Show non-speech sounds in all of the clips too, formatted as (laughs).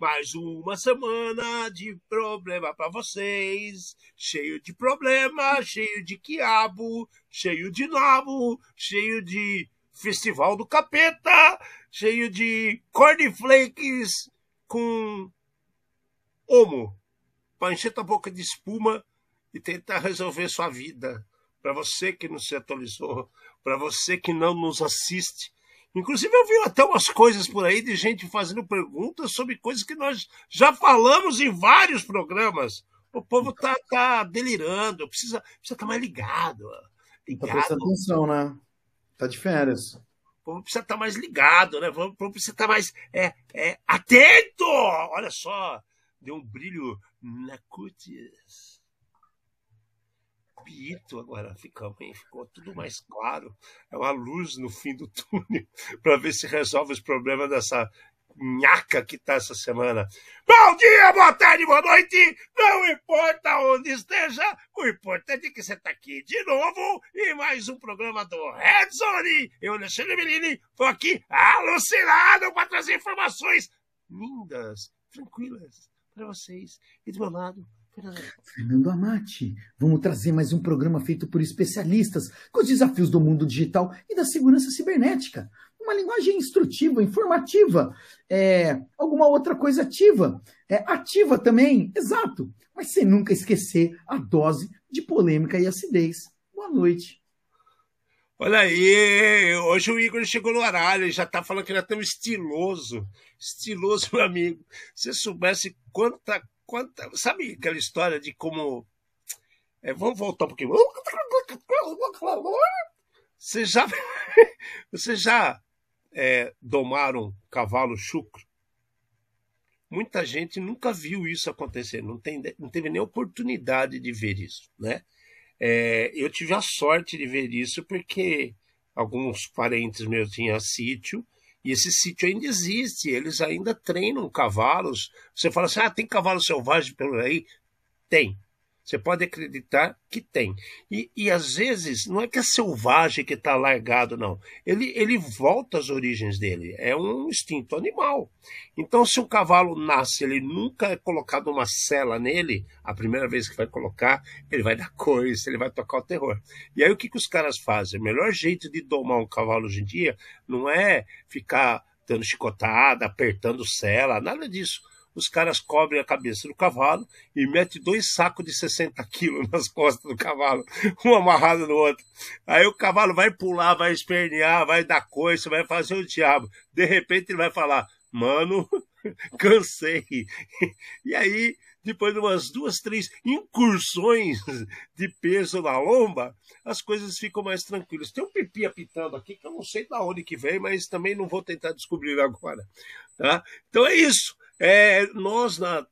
Mais uma semana de problema para vocês. Cheio de problema, cheio de quiabo, cheio de nabo, cheio de Festival do Capeta, cheio de cornflakes com homo para encher tua boca de espuma e tentar resolver sua vida. Para você que não se atualizou, para você que não nos assiste. Inclusive, eu vi até umas coisas por aí de gente fazendo perguntas sobre coisas que nós já falamos em vários programas. O povo tá, tá delirando, precisa estar precisa tá mais ligado. ligado. Tá prestando atenção, né? Tá de férias. O povo precisa estar tá mais ligado, né? O povo precisa estar tá mais é, é, atento! Olha só, deu um brilho na cutis. Pito agora ficou, ficou tudo mais claro. É uma luz no fim do (laughs) túnel para ver se resolve os problemas dessa nhaca que tá essa semana. Bom dia, boa tarde, boa noite. Não importa onde esteja, o importante é que você está aqui de novo e mais um programa do Red Zone. Eu, Alexandre Melini, estou aqui alucinado para trazer informações lindas, tranquilas para vocês. E do meu lado, Fernando Amati, vamos trazer mais um programa feito por especialistas com os desafios do mundo digital e da segurança cibernética. Uma linguagem instrutiva, informativa, é, alguma outra coisa ativa. É, ativa também, exato, mas sem nunca esquecer a dose de polêmica e acidez. Boa noite. Olha aí, hoje o Igor chegou no horário, ele já tá falando que ele é tão estiloso. Estiloso, (laughs) meu amigo. Se soubesse quanta, quanta. Sabe aquela história de como. É, vamos voltar um pouquinho. Você já. (laughs) Você já é, domaram cavalo chucro? Muita gente nunca viu isso acontecer, não, tem, não teve nem oportunidade de ver isso, né? É, eu tive a sorte de ver isso porque alguns parentes meus tinham sítio e esse sítio ainda existe, eles ainda treinam cavalos. Você fala assim: ah, tem cavalo selvagem por aí? Tem. Você pode acreditar que tem. E, e às vezes não é que é selvagem que está largado, não. Ele, ele volta às origens dele. É um instinto animal. Então, se o cavalo nasce, ele nunca é colocado uma cela nele, a primeira vez que vai colocar, ele vai dar coisa, ele vai tocar o terror. E aí o que, que os caras fazem? O melhor jeito de domar um cavalo hoje em dia não é ficar dando chicotada, apertando cela, nada disso os caras cobrem a cabeça do cavalo e metem dois sacos de 60 quilos nas costas do cavalo, (laughs) um amarrado no outro. Aí o cavalo vai pular, vai espernear, vai dar coisa, vai fazer o diabo. De repente ele vai falar, mano, (laughs) cansei. E aí, depois de umas duas, três incursões de peso na lomba, as coisas ficam mais tranquilas. Tem um pipi apitando aqui que eu não sei de onde que vem, mas também não vou tentar descobrir agora. Tá? Então é isso. É, nós, na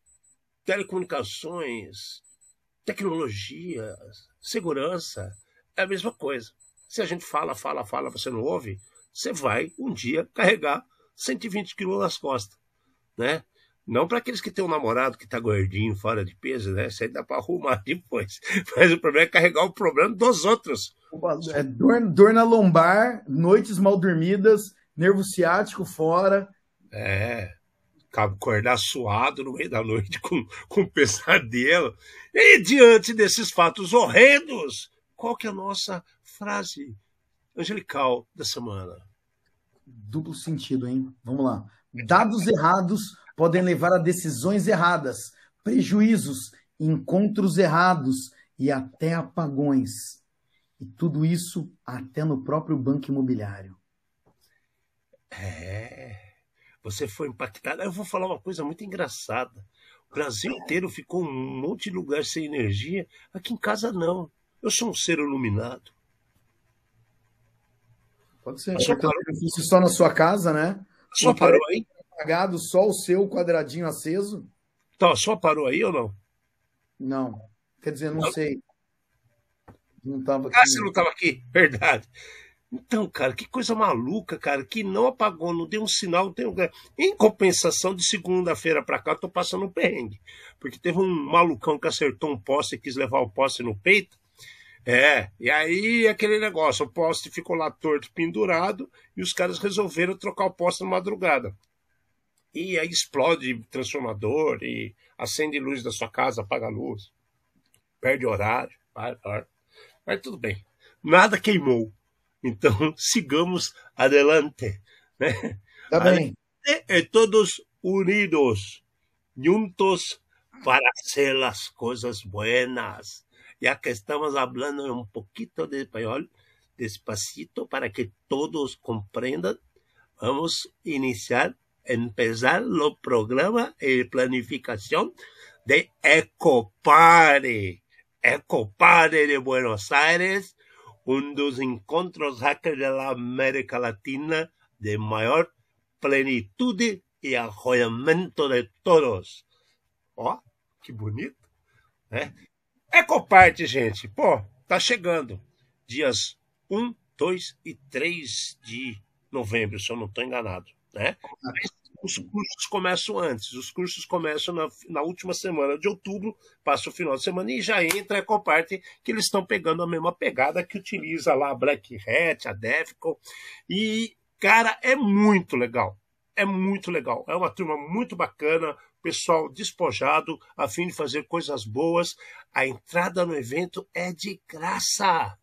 telecomunicações, tecnologia, segurança, é a mesma coisa. Se a gente fala, fala, fala, você não ouve, você vai um dia carregar 120 quilos nas costas, né? Não para aqueles que têm um namorado que está gordinho, fora de peso, né? Isso aí dá para arrumar (laughs) depois. Mas o problema é carregar o problema dos outros. É dor, dor na lombar, noites mal dormidas, nervo ciático fora. É, acordar suado no meio da noite (laughs) com, com pesadelo. E diante desses fatos horrendos, qual que é a nossa frase angelical da semana? Duplo sentido, hein? Vamos lá. Dados errados podem levar a decisões erradas, prejuízos, encontros errados e até apagões. E tudo isso até no próprio banco imobiliário. É. Você foi impactado. Eu vou falar uma coisa muito engraçada. O Brasil inteiro ficou um monte de lugar sem energia. Aqui em casa, não. Eu sou um ser iluminado. Pode ser. Só, parou... só na sua casa, né? Só parou aí? Apagado, só o seu quadradinho aceso. Tá, só parou aí ou não? Não. Quer dizer, não, não. sei. Não tava aqui. Ah, você não estava aqui? Verdade. Então, cara, que coisa maluca, cara, que não apagou, não deu um sinal, tem Em compensação, de segunda-feira para cá, eu tô passando um perrengue. Porque teve um malucão que acertou um poste e quis levar o poste no peito. É, e aí aquele negócio, o poste ficou lá torto, pendurado, e os caras resolveram trocar o poste na madrugada. E aí explode transformador, e acende luz da sua casa, apaga a luz, perde horário, mas tudo bem. Nada queimou. Então (laughs) sigamos adelante. Né? Tá bem. E todos unidos, juntos para hacer las cosas buenas. Ya que estamos hablando un poquito de español, despacito para que todos comprendan, vamos a iniciar, empezar el programa y planificación de Ecopare. Ecopare de Buenos Aires, um dos encontros hackers da América Latina de maior plenitude e arroiamento de todos. Ó, que bonito, né? Ecoparte, gente, pô, tá chegando. Dias 1, 2 e 3 de novembro, se eu não estou enganado, né? Mas os cursos começam antes. Os cursos começam na, na, última semana de outubro, passa o final de semana e já entra a Ecoparte, que eles estão pegando a mesma pegada que utiliza lá a Black Hat, a Defcon. E, cara, é muito legal. É muito legal. É uma turma muito bacana, pessoal despojado, a fim de fazer coisas boas. A entrada no evento é de graça.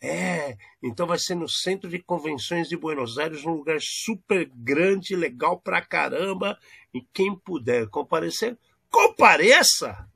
É, então vai ser no Centro de Convenções de Buenos Aires, um lugar super grande, legal pra caramba. E quem puder comparecer, compareça,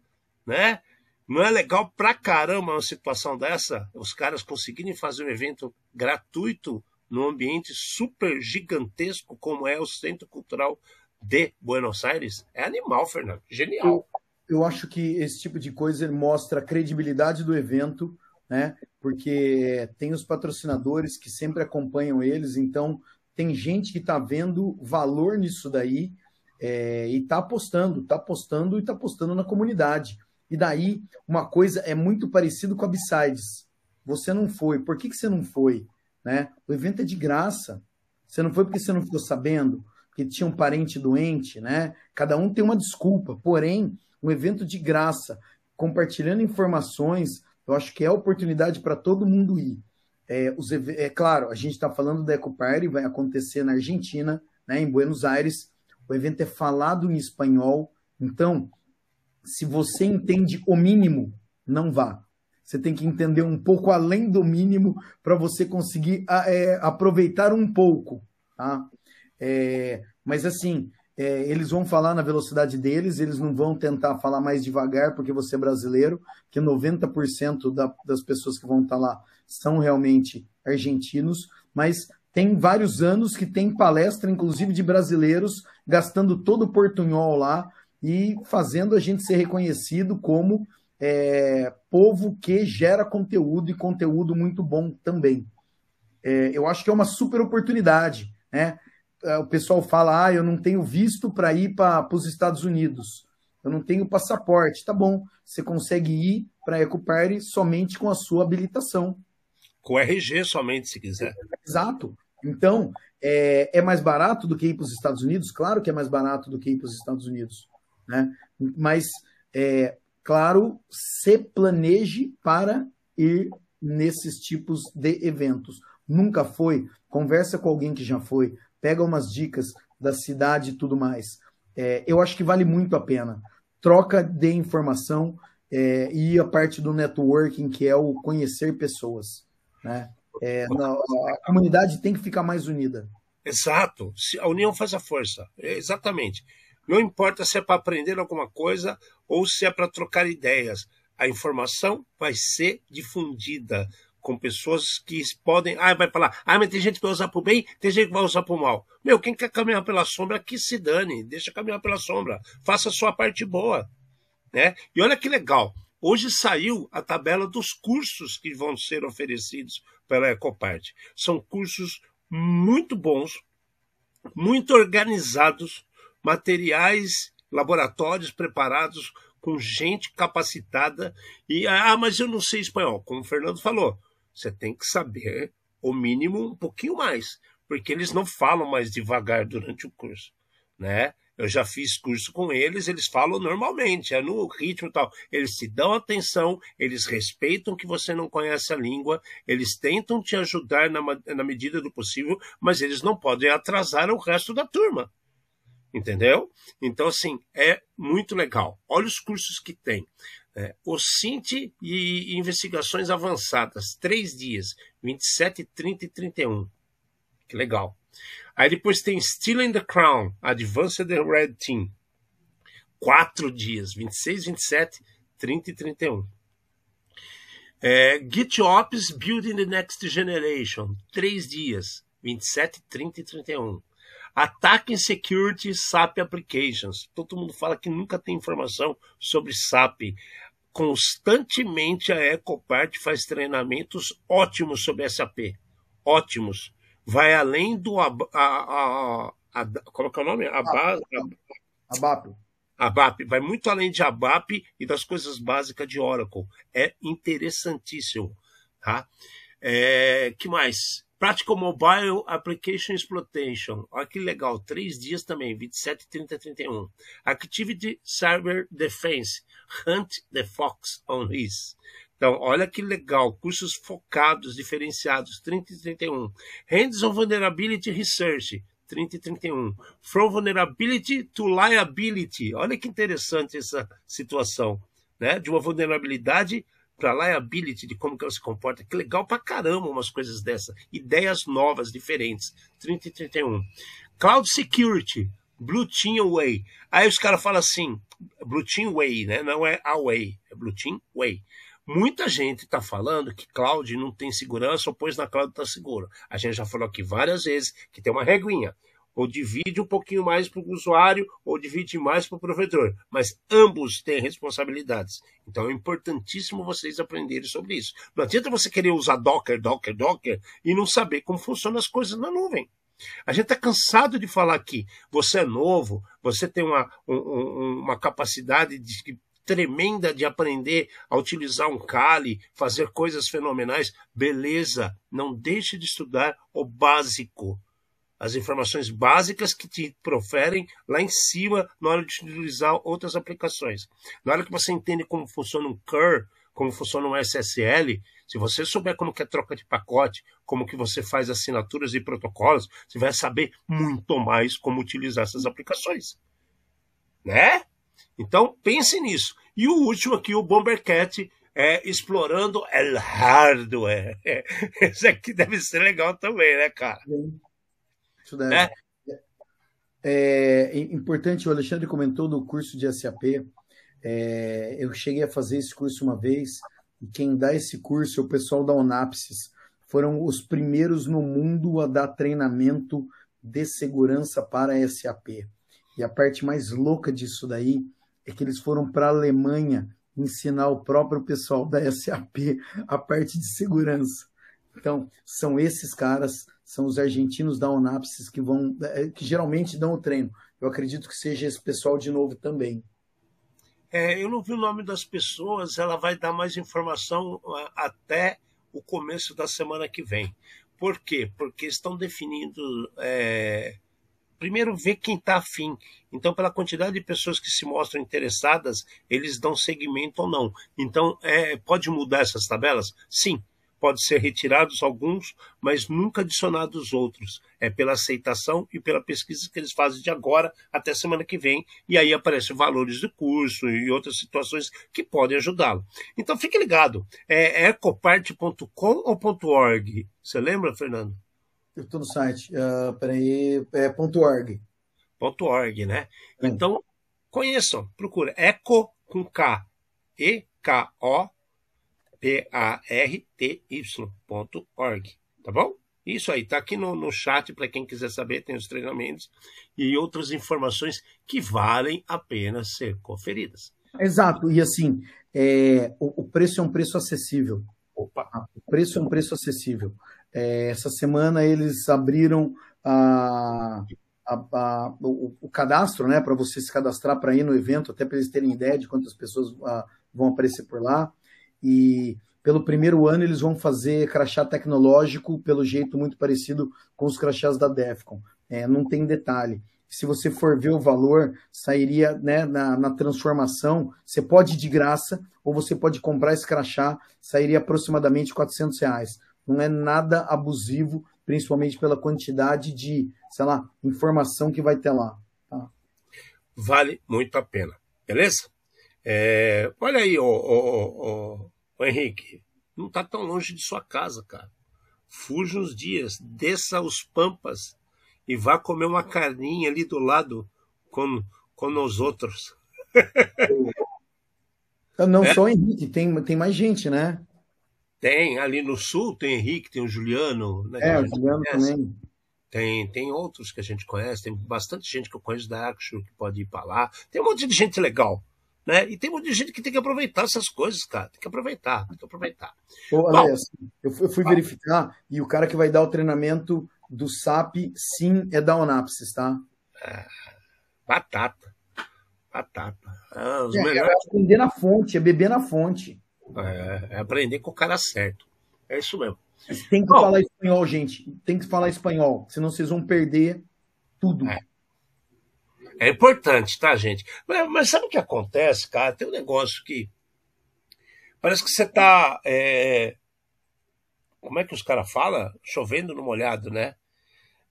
né? Não é legal pra caramba uma situação dessa? Os caras conseguirem fazer um evento gratuito num ambiente super gigantesco como é o Centro Cultural de Buenos Aires? É animal, Fernando. Genial. Eu, eu acho que esse tipo de coisa mostra a credibilidade do evento né? Porque tem os patrocinadores que sempre acompanham eles, então tem gente que está vendo valor nisso daí é, e está apostando, está apostando e está apostando na comunidade. E daí, uma coisa é muito parecido com a Besides. Você não foi. Por que, que você não foi? Né? O evento é de graça. Você não foi porque você não ficou sabendo, porque tinha um parente doente, né? Cada um tem uma desculpa. Porém, um evento de graça, compartilhando informações, eu acho que é oportunidade para todo mundo ir. É, os, é claro, a gente está falando da Ecoparty, vai acontecer na Argentina, né, em Buenos Aires. O evento é falado em espanhol. Então, se você entende o mínimo, não vá. Você tem que entender um pouco além do mínimo para você conseguir é, aproveitar um pouco. Tá? É, mas assim, é, eles vão falar na velocidade deles, eles não vão tentar falar mais devagar porque você é brasileiro, que 90% da, das pessoas que vão estar lá são realmente argentinos, mas tem vários anos que tem palestra, inclusive de brasileiros, gastando todo o portunhol lá e fazendo a gente ser reconhecido como é, povo que gera conteúdo e conteúdo muito bom também. É, eu acho que é uma super oportunidade, né? É, o pessoal fala: ah, eu não tenho visto para ir para os Estados Unidos, eu não tenho passaporte. Tá bom, você consegue ir para a Ecoparty somente com a sua habilitação. Com RG somente, se quiser. Exato. Então, é, é mais barato do que ir para os Estados Unidos? Claro que é mais barato do que ir para os Estados Unidos. Né? Mas, é, claro, se planeje para ir nesses tipos de eventos. Nunca foi? Conversa com alguém que já foi pega umas dicas da cidade e tudo mais. É, eu acho que vale muito a pena. Troca de informação é, e a parte do networking, que é o conhecer pessoas. Né? É, na, a comunidade tem que ficar mais unida. Exato. A união faz a força. É, exatamente. Não importa se é para aprender alguma coisa ou se é para trocar ideias. A informação vai ser difundida com pessoas que podem. Ah, vai falar, ah, mas tem gente que vai usar para o bem, tem gente que vai usar para o mal. Meu, quem quer caminhar pela sombra, que se dane, deixa caminhar pela sombra, faça a sua parte boa. Né? E olha que legal, hoje saiu a tabela dos cursos que vão ser oferecidos pela Ecopart. São cursos muito bons, muito organizados, materiais, laboratórios preparados com gente capacitada e ah, mas eu não sei espanhol, como o Fernando falou. Você tem que saber o mínimo um pouquinho mais, porque eles não falam mais devagar durante o curso, né? Eu já fiz curso com eles, eles falam normalmente, é no ritmo tal. Eles te dão atenção, eles respeitam que você não conhece a língua, eles tentam te ajudar na, na medida do possível, mas eles não podem atrasar o resto da turma. Entendeu? Então, assim, é muito legal. Olha os cursos que tem. É, o CINT e investigações avançadas, três dias, 27, 30 e 31. Que legal. Aí depois tem Still in the Crown, Advanced Red Team. Quatro dias, 26, 27, 30 e 31. É, GitOps Building the Next Generation, três dias, 27, 30 e 31. Ataque em Security SAP Applications. Todo mundo fala que nunca tem informação sobre SAP. Constantemente a Ecopart faz treinamentos ótimos sobre SAP. Ótimos. Vai além do. A, a, a, como é o nome? ABAP. ABAP. ABAP. Vai muito além de ABAP e das coisas básicas de Oracle. É interessantíssimo. Tá? É, que mais? Practical Mobile Application Exploitation. Olha que legal. Três dias também, 27, 30, 31. Activity Cyber Defense. Hunt the Fox on His. Então, olha que legal. Cursos focados, diferenciados, 30 e 31. Hands on Vulnerability Research. 30 e 31. From Vulnerability to Liability. Olha que interessante essa situação. Né? De uma vulnerabilidade para liability, de como que ela se comporta. Que legal pra caramba umas coisas dessa. Ideias novas, diferentes. 30 e 31. Cloud Security, Blue Team Way. Aí os caras falam assim, Blue Team Way, né? Não é Away, é Blue Team Way. Muita gente está falando que cloud não tem segurança ou pois na cloud está seguro. A gente já falou aqui várias vezes que tem uma reguinha ou divide um pouquinho mais para o usuário, ou divide mais para o provedor. Mas ambos têm responsabilidades. Então é importantíssimo vocês aprenderem sobre isso. Não adianta você querer usar Docker, Docker, Docker e não saber como funcionam as coisas na nuvem. A gente está cansado de falar que você é novo, você tem uma, um, uma capacidade de, tremenda de aprender a utilizar um Kali, fazer coisas fenomenais. Beleza, não deixe de estudar o básico as informações básicas que te proferem lá em cima na hora de utilizar outras aplicações. Na hora que você entende como funciona um CUR, como funciona um SSL, se você souber como que é troca de pacote, como que você faz assinaturas e protocolos, você vai saber muito mais como utilizar essas aplicações. Né? Então, pense nisso. E o último aqui, o Bombercat, é explorando o hardware. (laughs) Esse aqui deve ser legal também, né, cara? Sim. Isso deve. É. É, é importante, o Alexandre comentou do curso de SAP. É, eu cheguei a fazer esse curso uma vez, e quem dá esse curso é o pessoal da Onapsis. Foram os primeiros no mundo a dar treinamento de segurança para a SAP. E a parte mais louca disso daí é que eles foram para a Alemanha ensinar o próprio pessoal da SAP a parte de segurança. Então, são esses caras são os argentinos da Onapsis que vão, é, que geralmente dão o treino. Eu acredito que seja esse pessoal de novo também. É, eu não vi o nome das pessoas, ela vai dar mais informação até o começo da semana que vem. Por quê? Porque estão definindo. É... Primeiro, ver quem está afim. Então, pela quantidade de pessoas que se mostram interessadas, eles dão seguimento ou não. Então, é, pode mudar essas tabelas? Sim, pode ser retirados alguns, mas nunca adicionados outros. É pela aceitação e pela pesquisa que eles fazem de agora até semana que vem, e aí aparecem valores do curso e outras situações que podem ajudá-lo. Então fique ligado. É ecoparte.com ou .org? Você lembra, Fernando? Eu estou no site. Uh, peraí, é .org. .org, né? É. Então, conheçam, procura. Eco com K. E-K-O P-A-R-T-Y.org. Tá bom? Isso aí, tá aqui no, no chat para quem quiser saber, tem os treinamentos e outras informações que valem a pena ser conferidas. Exato, e assim, é, o, o, preço é um preço acessível. Opa! Ah, o preço é um preço acessível. É, essa semana eles abriram a, a, a, o, o, cadastro, né, para você se cadastrar para ir no evento, até para eles terem ideia de quantas pessoas ah, vão aparecer por lá. E pelo primeiro ano eles vão fazer crachá tecnológico, pelo jeito muito parecido com os crachás da Defcon. É, não tem detalhe. se você for ver o valor, sairia né, na, na transformação. Você pode ir de graça, ou você pode comprar esse crachá, sairia aproximadamente 400 reais. Não é nada abusivo, principalmente pela quantidade de, sei lá, informação que vai ter lá. Tá? Vale muito a pena, beleza? É, olha aí, ô, ô, ô, Henrique, não está tão longe de sua casa, cara. Fuja uns dias, desça os pampas e vá comer uma carninha ali do lado com, com os outros. Não (laughs) é? só o Henrique, tem, tem mais gente, né? Tem, ali no sul tem Henrique, tem o Juliano. Né, é, o Juliano conhece. também. Tem, tem outros que a gente conhece, tem bastante gente que eu conheço da Action que pode ir para lá. Tem um monte de gente legal. Né? E tem de gente que tem que aproveitar essas coisas, cara. Tem que aproveitar, tem que aproveitar. Ô, Alex, eu fui, eu fui verificar e o cara que vai dar o treinamento do SAP, sim, é da Onapsis, tá? É, batata. Batata. É, os é, melhores... é aprender na fonte, é beber na fonte. É, é, aprender com o cara certo. É isso mesmo. Mas tem que Bom, falar espanhol, gente. Tem que falar espanhol, senão vocês vão perder tudo. É. É importante, tá, gente? Mas, mas, sabe o que acontece, cara? Tem um negócio que. Parece que você tá. É... Como é que os caras falam? Chovendo no molhado, né?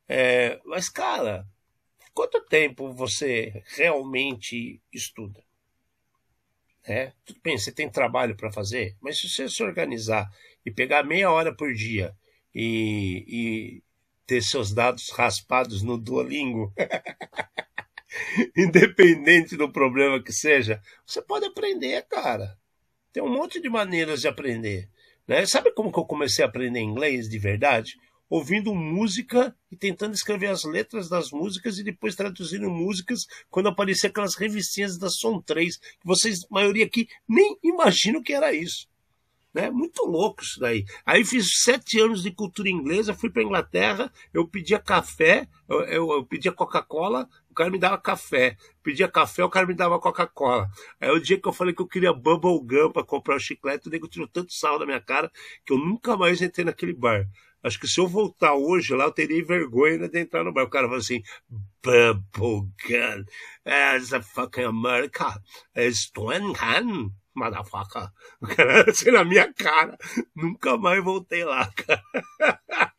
É... Mas, cara, quanto tempo você realmente estuda? É, tudo bem, você tem trabalho para fazer, mas se você se organizar e pegar meia hora por dia e, e ter seus dados raspados no Duolingo (laughs) (laughs) independente do problema que seja, você pode aprender, cara. Tem um monte de maneiras de aprender. Né? Sabe como que eu comecei a aprender inglês de verdade? Ouvindo música e tentando escrever as letras das músicas e depois traduzindo músicas quando aparecia aquelas revistinhas da Som 3, que vocês, maioria aqui, nem imaginam que era isso. Né? Muito louco isso daí. Aí fiz sete anos de cultura inglesa, fui para Inglaterra, eu pedia café, eu, eu, eu pedia Coca-Cola, o cara me dava café. Pedia café, o cara me dava Coca-Cola. Aí o dia que eu falei que eu queria Bubble Gum para comprar o chiclete, o nego tirou tanto sal da minha cara que eu nunca mais entrei naquele bar. Acho que se eu voltar hoje lá, eu teria vergonha de entrar no bar. O cara falou assim, Bubble Gum, as a fucking America, 20 motherfucker. O cara (laughs) assim na minha cara. Nunca mais voltei lá, cara. (laughs)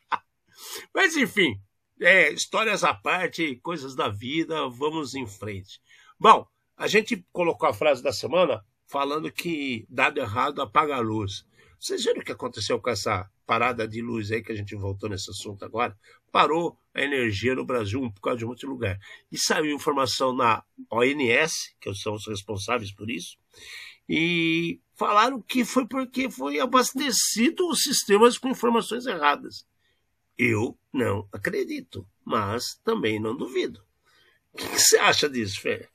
Mas enfim, é, histórias à parte, coisas da vida, vamos em frente. Bom, a gente colocou a frase da semana falando que dado errado apaga a luz. Vocês viram o que aconteceu com essa parada de luz aí que a gente voltou nesse assunto agora? Parou a energia no Brasil por causa de um lugar. E saiu informação na ONS, que são os responsáveis por isso, e falaram que foi porque foi abastecido os sistemas com informações erradas. Eu não acredito, mas também não duvido. O que você acha disso, Fê?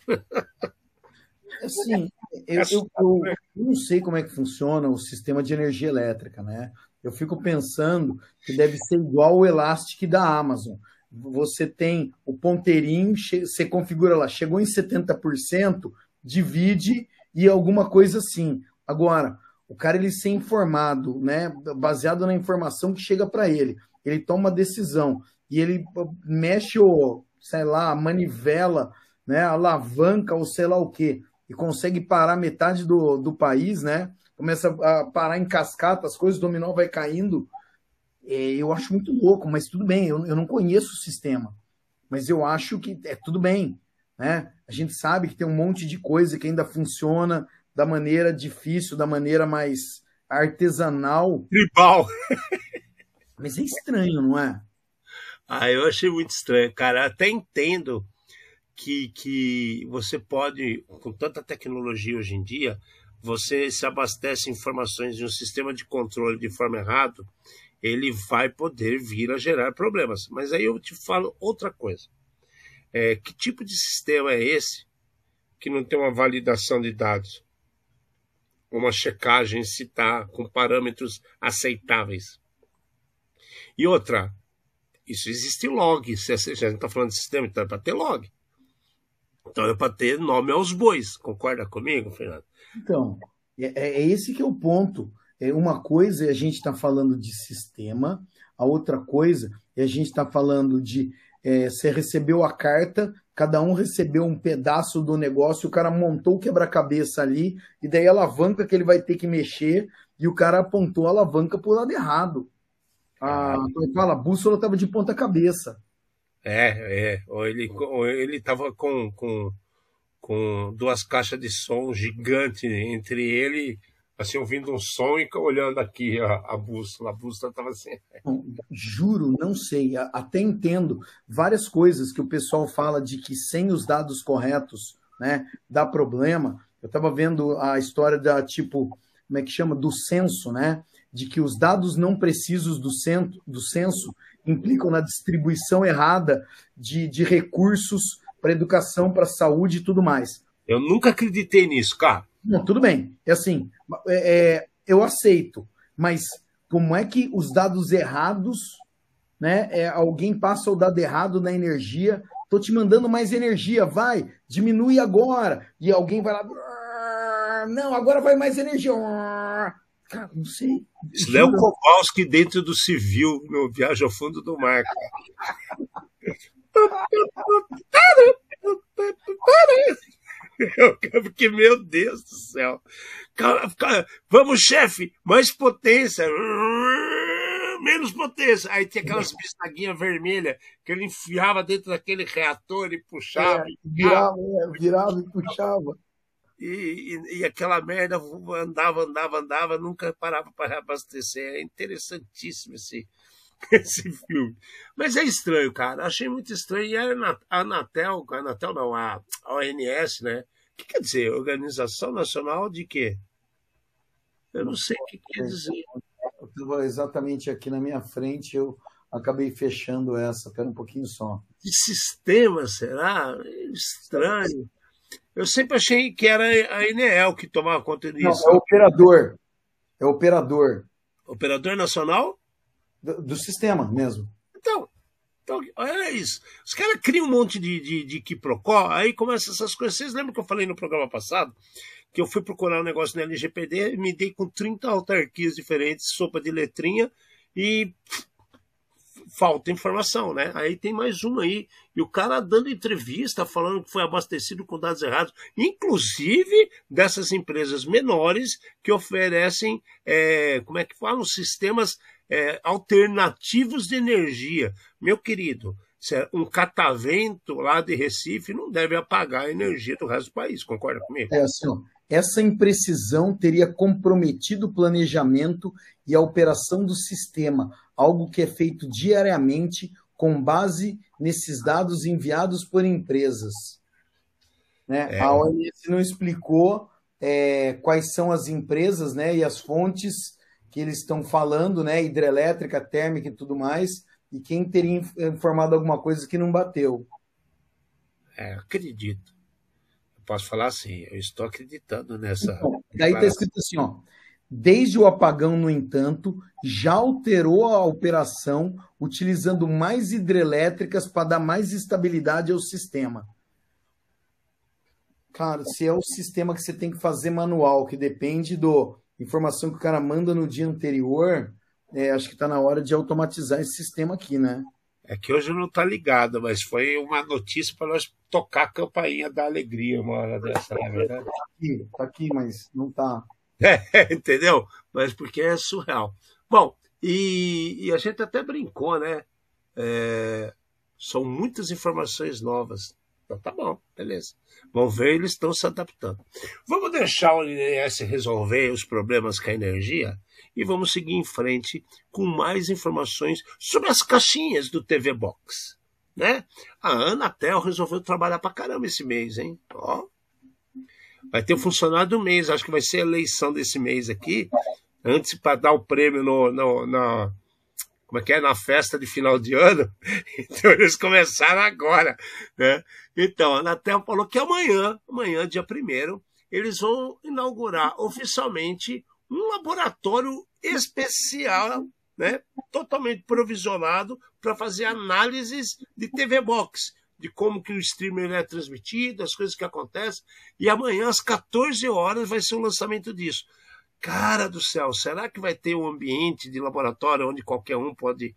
Assim, (laughs) eu, eu, eu, não sei como é que funciona o sistema de energia elétrica, né? Eu fico pensando que deve ser igual o Elastic da Amazon. Você tem o ponteirinho, você configura lá, chegou em 70%, divide e alguma coisa assim. Agora, o cara ele ser informado, né, baseado na informação que chega para ele, ele toma uma decisão e ele mexe o, sei lá, a manivela, né, a alavanca ou sei lá o que, e consegue parar metade do, do país, né? Começa a parar em cascata, as coisas, o dominó vai caindo. É, eu acho muito louco, mas tudo bem, eu, eu não conheço o sistema. Mas eu acho que é tudo bem. Né? A gente sabe que tem um monte de coisa que ainda funciona da maneira difícil, da maneira mais artesanal. Tribal. (laughs) Mas é estranho, não é? Ah, eu achei muito estranho, cara. Até entendo que, que você pode, com tanta tecnologia hoje em dia, você se abastece informações de um sistema de controle de forma errada, ele vai poder vir a gerar problemas. Mas aí eu te falo outra coisa. É, que tipo de sistema é esse que não tem uma validação de dados? Uma checagem se está com parâmetros aceitáveis. E outra, isso existe log. Se a gente está falando de sistema, então é para ter log. Então é para ter nome aos bois. Concorda comigo, Fernando? Então, é, é, é esse que é o ponto. É uma coisa é a gente está falando de sistema, a outra coisa é a gente está falando de é, você recebeu a carta, cada um recebeu um pedaço do negócio, o cara montou o quebra-cabeça ali, e daí a alavanca que ele vai ter que mexer, e o cara apontou a alavanca para o lado errado. A, como é fala? A bússola estava de ponta cabeça. É, é. Ou ele, ou ele tava com, com, com duas caixas de som gigantes entre ele, assim, ouvindo um som e olhando aqui a, a bússola. A bússola estava assim. Juro, não sei. Até entendo várias coisas que o pessoal fala de que sem os dados corretos, né, dá problema. Eu estava vendo a história da tipo, como é que chama? Do censo, né? De que os dados não precisos do, centro, do censo implicam na distribuição errada de, de recursos para educação, para saúde e tudo mais. Eu nunca acreditei nisso, cara. Não, tudo bem. É assim, é, é, eu aceito, mas como é que os dados errados, né? É, alguém passa o dado errado na energia, tô te mandando mais energia, vai, diminui agora. E alguém vai lá, não, agora vai mais energia. Cara, não sei. Isso Léo Kowalski dentro do civil, no Viagem ao Fundo do Mar. (laughs) (laughs) Porque, meu Deus do céu. Vamos, chefe, mais potência. (laughs) Menos potência. Aí tinha aquelas bisnaguinhas vermelhas que ele enfiava dentro daquele reator e puxava. É, virava, é, virava e puxava. E, e, e, aquela merda andava, andava, andava, nunca parava para reabastecer. É interessantíssimo esse, (laughs) esse filme. Mas é estranho, cara. Achei muito estranho. E a Anatel, a Anatel não, a, ONS, né? O que quer dizer? Organização Nacional de quê? Eu não sei o que quer dizer. Exatamente aqui na minha frente, eu acabei fechando essa. Espera um pouquinho só. De sistema, será? Estranho. Eu sempre achei que era a Enel que tomava conta disso. Não, é operador. É operador. Operador nacional? Do, sistema mesmo. Então, então, olha isso. Os caras criam um monte de, de, de quiprocó, aí começam essas coisas. Vocês lembram que eu falei no programa passado? Que eu fui procurar um negócio no LGPD e me dei com 30 autarquias diferentes, sopa de letrinha, e falta informação, né? Aí tem mais uma aí. E o cara dando entrevista, falando que foi abastecido com dados errados, inclusive dessas empresas menores que oferecem, é, como é que falam, sistemas é, alternativos de energia. Meu querido, é um catavento lá de Recife não deve apagar a energia do resto do país, concorda comigo? É assim, ó, essa imprecisão teria comprometido o planejamento e a operação do sistema, algo que é feito diariamente com base nesses dados enviados por empresas. Né? É. A OMS não explicou é, quais são as empresas né, e as fontes que eles estão falando, né, hidrelétrica, térmica e tudo mais, e quem teria informado alguma coisa que não bateu. É, acredito. Eu posso falar assim, eu estou acreditando nessa. Então, daí está escrito assim, ó. Desde o apagão, no entanto, já alterou a operação utilizando mais hidrelétricas para dar mais estabilidade ao sistema. Cara, se é o sistema que você tem que fazer manual, que depende do informação que o cara manda no dia anterior, é, acho que está na hora de automatizar esse sistema aqui, né? É que hoje não está ligado, mas foi uma notícia para nós tocar a campainha da alegria uma hora dessa, na verdade. Está aqui, tá aqui, mas não está. É, (laughs) entendeu? Mas porque é surreal. Bom, e, e a gente até brincou, né? É, são muitas informações novas. Então tá bom, beleza. Vamos ver, eles estão se adaptando. Vamos deixar o INS resolver os problemas com a energia e vamos seguir em frente com mais informações sobre as caixinhas do TV Box. Né? A Anatel resolveu trabalhar pra caramba esse mês, hein? Ó, Vai ter funcionário do mês, acho que vai ser a eleição desse mês aqui, antes para dar o prêmio no, no, na. Como é que é? Na festa de final de ano. (laughs) Então eles começaram agora. Né? Então, a Anatel falou que amanhã, amanhã, dia 1 eles vão inaugurar oficialmente um laboratório especial, né, totalmente provisionado para fazer análises de TV Box de como que o streamer é transmitido, as coisas que acontecem. E amanhã, às 14 horas, vai ser o lançamento disso. Cara do céu, será que vai ter um ambiente de laboratório onde qualquer um pode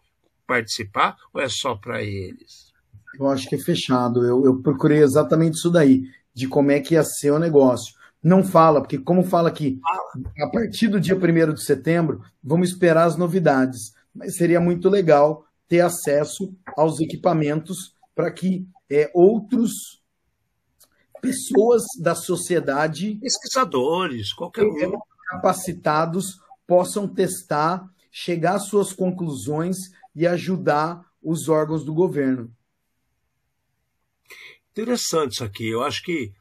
participar ou é só para eles? Eu acho que é fechado. Eu, eu procurei exatamente isso daí, de como é que ia ser o negócio. Não fala, porque como fala aqui, a partir do dia 1 de setembro, vamos esperar as novidades. Mas seria muito legal ter acesso aos equipamentos para que é, outros pessoas da sociedade, pesquisadores, qualquer um, capacitados possam testar, chegar às suas conclusões e ajudar os órgãos do governo. Interessante isso aqui. Eu acho que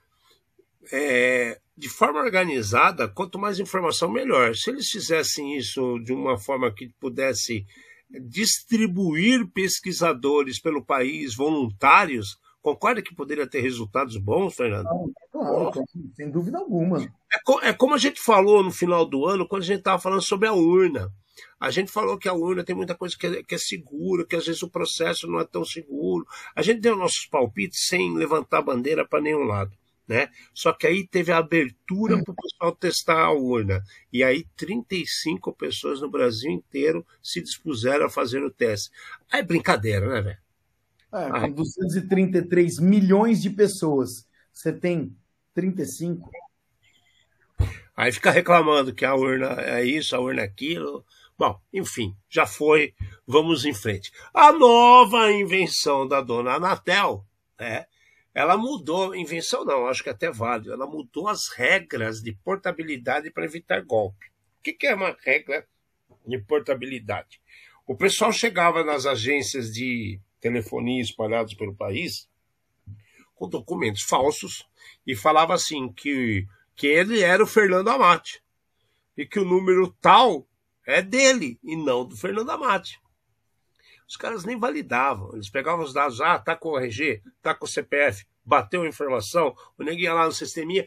é, de forma organizada, quanto mais informação, melhor. Se eles fizessem isso de uma forma que pudesse distribuir pesquisadores pelo país, voluntários, concorda que poderia ter resultados bons, Fernando? Claro, claro sem dúvida alguma. É, é, como a gente falou no final do ano, quando a gente estava falando sobre a urna. A gente falou que a urna tem muita coisa que é, que é segura, que às vezes o processo não é tão seguro. A gente deu nossos palpites sem levantar bandeira para nenhum lado. Né? Só que aí teve a abertura para o pessoal testar a urna. E aí 35 pessoas no Brasil inteiro se dispuseram a fazer o teste. Aí é brincadeira, né, velho? É, com 233 milhões de pessoas, você tem 35. Aí fica reclamando que a urna é isso, a urna é aquilo. Bom, enfim, já foi, vamos em frente. A nova invenção da dona Anatel, né? Ela mudou, invenção não, acho que é até válido, ela mudou as regras de portabilidade para evitar golpe. O que é uma regra de portabilidade? O pessoal chegava nas agências de telefonia espalhadas pelo país com documentos falsos e falava assim que que ele era o Fernando Amati e que o número tal é dele e não do Fernando Amati. Os caras nem validavam, eles pegavam os dados, ah, tá com o RG, tá com o CPF, bateu a informação, o neguinho lá no sisteminha,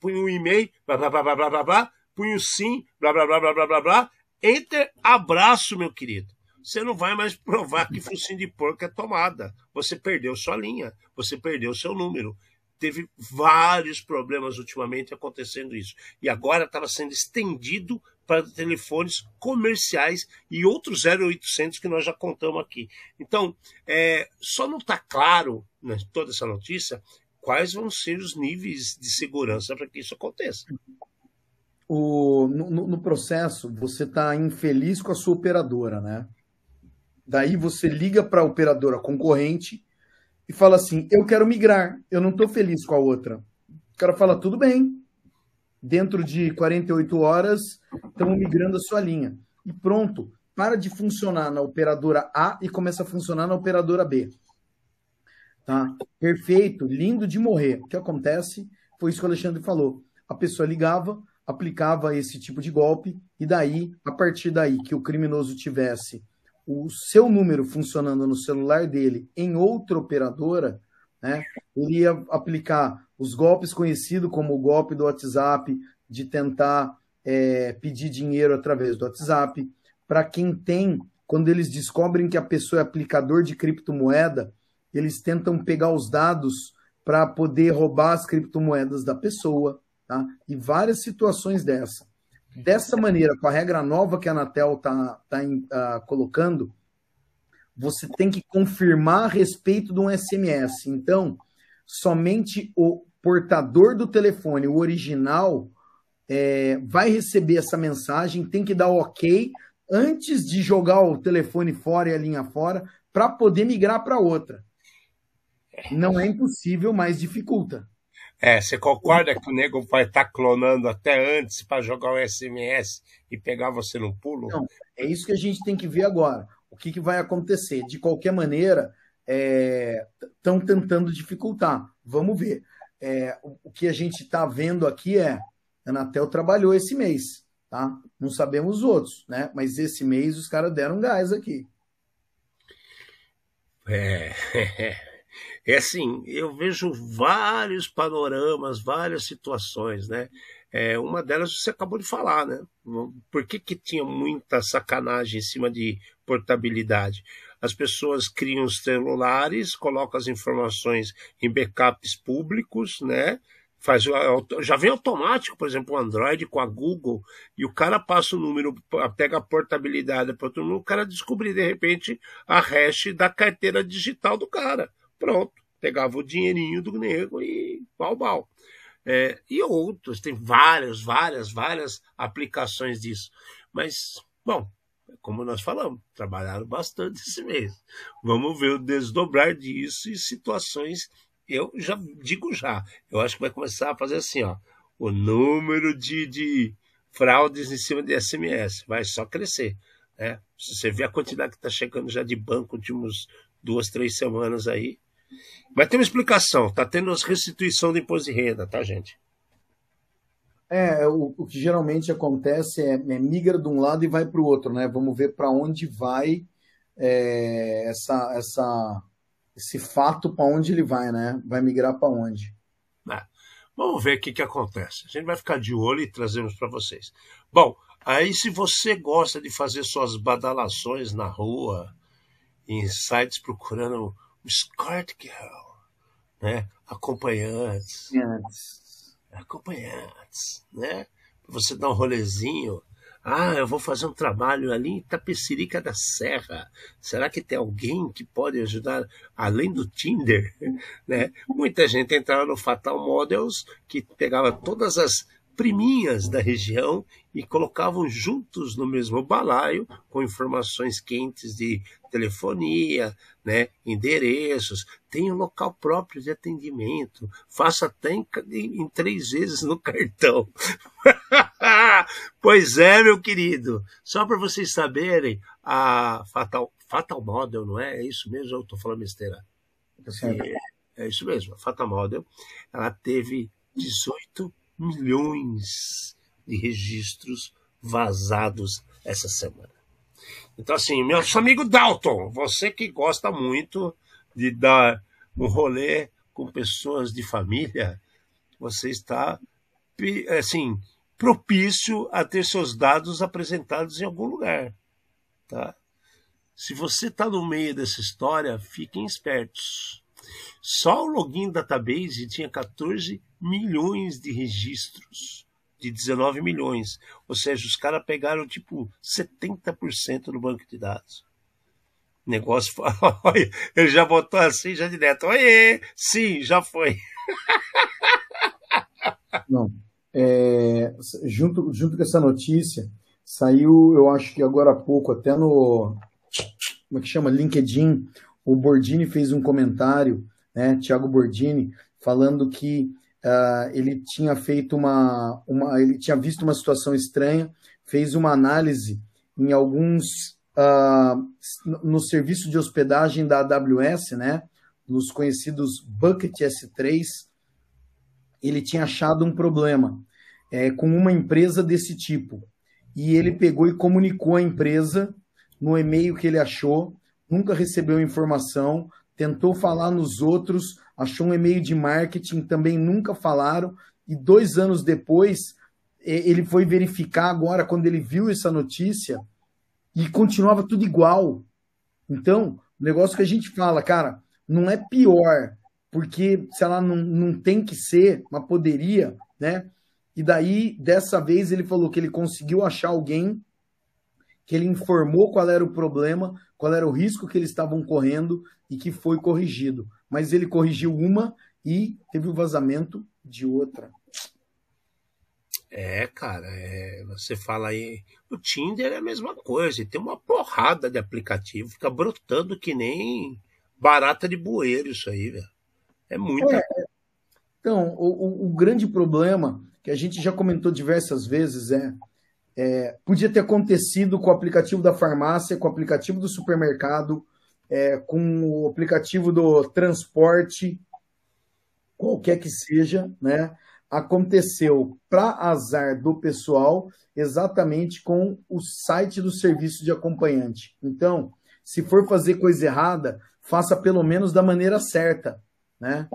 punha um e-mail, blá blá blá blá blá blá punha o sim, blá blá blá blá blá blá, enter, abraço, meu querido. Você não vai mais (laughs) provar que focinho de porco é tomada. Você perdeu sua linha, você perdeu seu número teve vários problemas ultimamente acontecendo isso. E agora estava sendo estendido para telefones comerciais e outros 0800 que nós já contamos aqui. Então, é, só não está claro, né, toda essa notícia, quais vão ser os níveis de segurança para que isso aconteça. O, no, no processo, você está infeliz com a sua operadora, né? Daí você liga para a operadora concorrente e fala assim: eu quero migrar, eu não estou feliz com a outra. O cara fala: tudo bem, dentro de 48 horas estamos migrando a sua linha. E pronto, para de funcionar na operadora A e começa a funcionar na operadora B. Tá? Perfeito, lindo de morrer. O que acontece foi isso que o Alexandre falou. A pessoa ligava, aplicava esse tipo de golpe, e daí, a partir daí que o criminoso tivesse o seu número funcionando no celular dele em outra operadora, né, ele ia aplicar os golpes conhecidos como o golpe do WhatsApp, de tentar é, pedir dinheiro através do WhatsApp. Para quem tem, quando eles descobrem que a pessoa é aplicador de criptomoeda, eles tentam pegar os dados para poder roubar as criptomoedas da pessoa, tá? E várias situações dessa. Dessa maneira, com a regra nova que a Anatel está tá, uh, colocando, você tem que confirmar a respeito de um SMS. Então, somente o portador do telefone, o original, é, vai receber essa mensagem, tem que dar ok antes de jogar o telefone fora e a linha fora para poder migrar para outra. Não é impossível, mas dificulta. É, você concorda que o nego vai estar tá clonando até antes para jogar o SMS e pegar você no pulo? Não, é isso que a gente tem que ver agora. O que, que vai acontecer? De qualquer maneira, estão é, tentando dificultar. Vamos ver. É, o, o, que a gente está vendo aqui é a Anatel trabalhou esse mês, tá? Não sabemos os outros, né? Mas esse mês os caras deram gás aqui. É. (laughs) É assim, eu vejo vários panoramas, várias situações, né? É, uma delas você acabou de falar, né? Por que, que tinha muita sacanagem em cima de portabilidade? As pessoas criam os celulares, colocam as informações em backups públicos, né? faz já vem automático, por exemplo, o Android com a Google, e o cara passa o número, pega a portabilidade para todo mundo, o cara descobrir de repente a hash da carteira digital do cara. Pronto, pegava o dinheirinho do nego e pau, pau. É, e outros, tem várias, várias, várias aplicações disso. Mas, bom, como nós falamos, trabalharam bastante esse mês. Vamos ver o desdobrar disso e situações eu já digo já, eu acho que vai começar a fazer assim, ó, o número de, de fraudes em cima de SMS vai só crescer. Né? Se você vê a quantidade que está chegando já de banco umas duas, três semanas aí. Vai ter uma explicação, está tendo as restituição de imposto de renda, tá, gente? É, o, o que geralmente acontece é, é, migra de um lado e vai para o outro, né? Vamos ver para onde vai é, essa, essa esse fato para onde ele vai, né? Vai migrar para onde? É. Vamos ver o que, que acontece. A gente vai ficar de olho e trazemos para vocês. Bom, aí se você gosta de fazer suas badalações na rua, em sites procurando escort girl, né? Acompanhantes. Acompanhantes. Acompanhantes, né? Você dar um rolezinho ah, eu vou fazer um trabalho ali em Tapecirica da Serra. Será que tem alguém que pode ajudar além do Tinder? (laughs) Né? Muita gente entrava no Fatal Models, que pegava todas as priminhas da região e colocavam juntos no mesmo balaio, com informações quentes de telefonia, né, endereços, tem um local próprio de atendimento, faça até em, em três vezes no cartão. (laughs) pois é, meu querido, só para vocês saberem, a Fatal, Fatal Model, não é? É isso mesmo eu estou falando besteira? É, é isso mesmo, a Fatal Model, ela teve 18 milhões de registros vazados essa semana. Então, assim, meu amigo Dalton, você que gosta muito de dar um rolê com pessoas de família, você está, assim, propício a ter seus dados apresentados em algum lugar, tá? Se você está no meio dessa história, fiquem espertos. Só o login database tinha 14 milhões de registros, de 19 milhões. Ou seja, os caras pegaram tipo 70% do banco de dados. O negócio foi. (laughs) Ele já botou assim, já direto. Oiê! Sim, já foi. Não. É, junto, junto com essa notícia, saiu, eu acho que agora há pouco, até no. Como é que chama? LinkedIn. O Bordini fez um comentário, né? Tiago Bordini, falando que uh, ele tinha feito uma, uma, ele tinha visto uma situação estranha, fez uma análise em alguns uh, no serviço de hospedagem da AWS, né, nos conhecidos Bucket S3, ele tinha achado um problema é, com uma empresa desse tipo. E ele pegou e comunicou à empresa no e-mail que ele achou, nunca recebeu informação, tentou falar nos outros, achou um e-mail de marketing, também nunca falaram, e dois anos depois ele foi verificar agora, quando ele viu essa notícia, e continuava tudo igual. Então, o negócio que a gente fala, cara, não é pior, porque se ela não, não tem que ser, mas poderia, né? E daí, dessa vez, ele falou que ele conseguiu achar alguém que ele informou qual era o problema, qual era o risco que eles estavam correndo e que foi corrigido. Mas ele corrigiu uma e teve o vazamento de outra. É, cara, é, você fala aí. O Tinder é a mesma coisa, tem uma porrada de aplicativo, fica brotando que nem barata de bueiro isso aí, velho. É muita. É, então, o, o, o, grande problema, que a gente já comentou diversas vezes, é, é, podia ter acontecido com o aplicativo da farmácia, com o aplicativo do supermercado, é, com o aplicativo do transporte, qualquer que seja, né? Aconteceu para azar do pessoal exatamente com o site do serviço de acompanhante. Então, se for fazer coisa errada, faça pelo menos da maneira certa, né?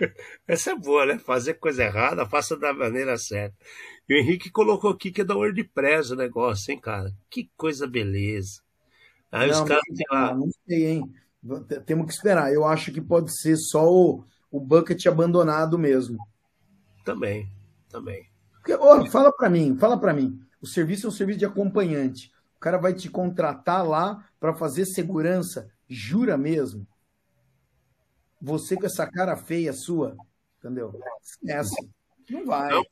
(laughs) Essa é boa, né? Fazer coisa errada, faça da maneira certa. E o Henrique colocou aqui que é da WordPress o negócio, hein, cara? Que coisa beleza. Aí não, os caras, não, não sei, hein? Temos que esperar. Eu acho que pode ser só o, o bucket abandonado mesmo. Também, também. Porque, oh, fala para mim, fala para mim. O serviço é um serviço de acompanhante. O cara vai te contratar lá para fazer segurança. Jura mesmo? Você com essa cara feia sua, entendeu? Essa. Não vai. Não,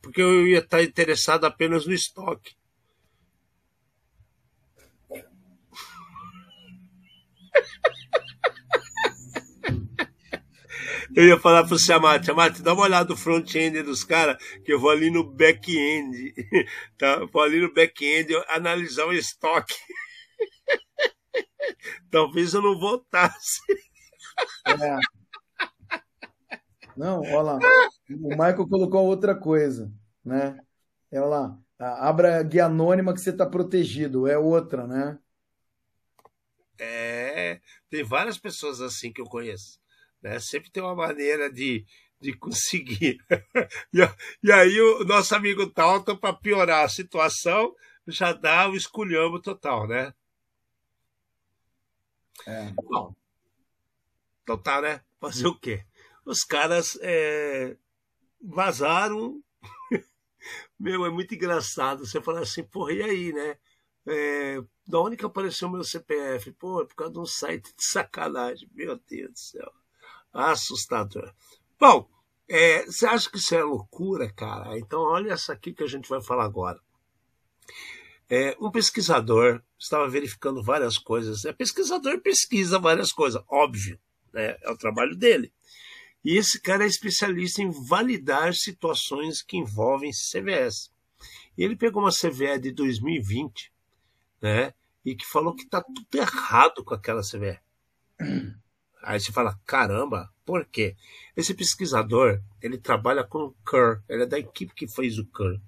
porque, eu ia estar interessado apenas no estoque. Eu ia falar pro Siamat, Siamat, dá uma olhada no front-end dos caras, que eu vou ali no back-end. (laughs) Tá? Vou ali no back-end analisar o estoque. (laughs) Talvez eu não voltasse. É. Não, olha lá. O Michael colocou outra coisa, né? Olha lá. Abra a guia anônima que você está protegido. É outra, né? É. Tem várias pessoas assim que eu conheço. Né? Sempre tem uma maneira de, de conseguir. (laughs) e, e, aí o nosso amigo Talton, para piorar a situação, já dá o esculhambo total, né? É. Bom, então tá, né? Fazer o quê? Os caras é, vazaram. (laughs) Meu, é muito engraçado. Você fala assim, porra, e aí, né? É, da onde que apareceu meu CPF? Pô, é por causa de um site de sacanagem. Meu Deus do céu assustador. Bom, é, você acha que isso é loucura, cara? Então, olha essa aqui que a gente vai falar agora. É, um pesquisador estava verificando várias coisas. É pesquisador pesquisa várias coisas, óbvio, né? é o trabalho dele. E esse cara é especialista em validar situações que envolvem CVS. E ele pegou uma CVE de 2020, né? E que falou que está tudo errado com aquela CVE. (clears throat) Aí você fala, caramba, por quê? Esse pesquisador, ele trabalha com o Kerr, ele é da equipe que fez o Kerr.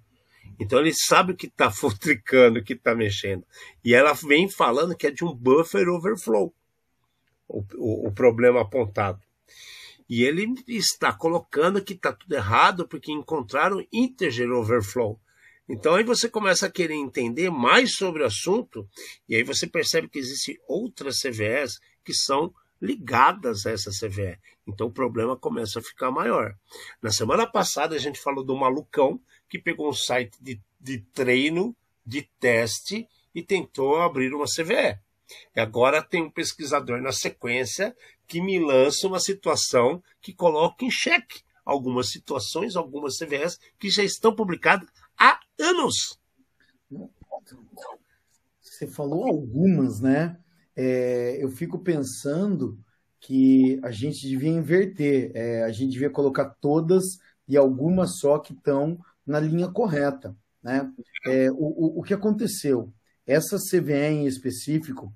Então ele sabe o que está (laughs) futricando, o que está mexendo. E ela vem falando que é de um buffer overflow, o, o, o problema apontado. E ele está colocando que está tudo errado porque encontraram integer overflow. Então aí você começa a querer entender mais sobre o assunto e aí você percebe que existem outras CVEs que são ligadas a essa CVE. Então o problema começa a ficar maior. Na semana passada a gente falou do malucão que pegou um site de, de treino, de teste e tentou abrir uma CVE. E agora tem um pesquisador na sequência que me lança uma situação que coloca em xeque algumas situações, algumas CVEs que já estão publicadas há anos. Você falou algumas, né? é, eu fico pensando que a gente devia inverter, é, a gente devia colocar todas e algumas só que estão na linha correta. Né? É, o, o, o, que aconteceu? Essa CVE em específico,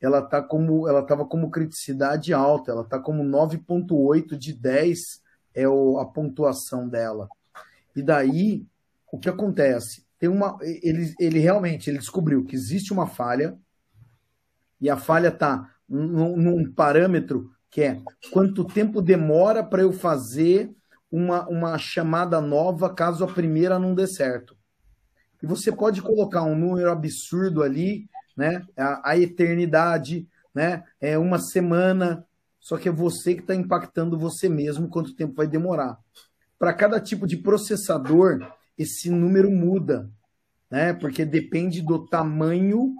ela tá como ela estava como criticidade alta, ela está como 9.8 de 10 é o, a pontuação dela. E daí, o que acontece? Tem uma, ele, ele realmente ele descobriu que existe uma falha e a falha está num, num, parâmetro que é quanto tempo demora para eu fazer uma, uma chamada nova caso a primeira não dê certo. E você pode colocar um número absurdo ali, né? A, a eternidade, né? É uma semana, só que é você que está impactando você mesmo quanto tempo vai demorar. Para cada tipo de processador, esse número muda, né? Porque depende do tamanho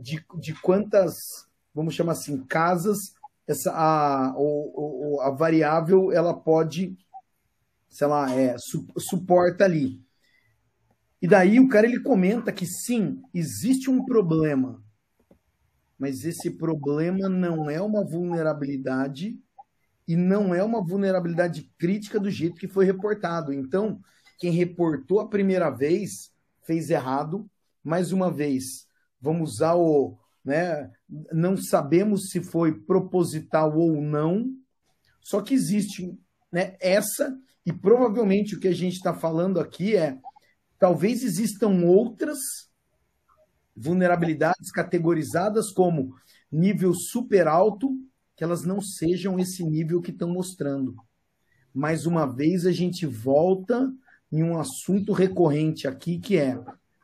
de, de quantas, vamos chamar assim, casas essa, a, o, a variável ela pode, sei lá, é, su, suporta ali. E daí o cara ele comenta que sim, existe um problema, mas esse problema não é uma vulnerabilidade e não é uma vulnerabilidade crítica do jeito que foi reportado. Então, quem reportou a primeira vez fez errado, mais uma vez vamos usar o. Né, não sabemos se foi proposital ou não, só que existe né, essa, e provavelmente o que a gente está falando aqui é talvez existam outras vulnerabilidades categorizadas como nível super alto, que elas não sejam esse nível que estão mostrando. Mais uma vez, a gente volta em um assunto recorrente aqui, que é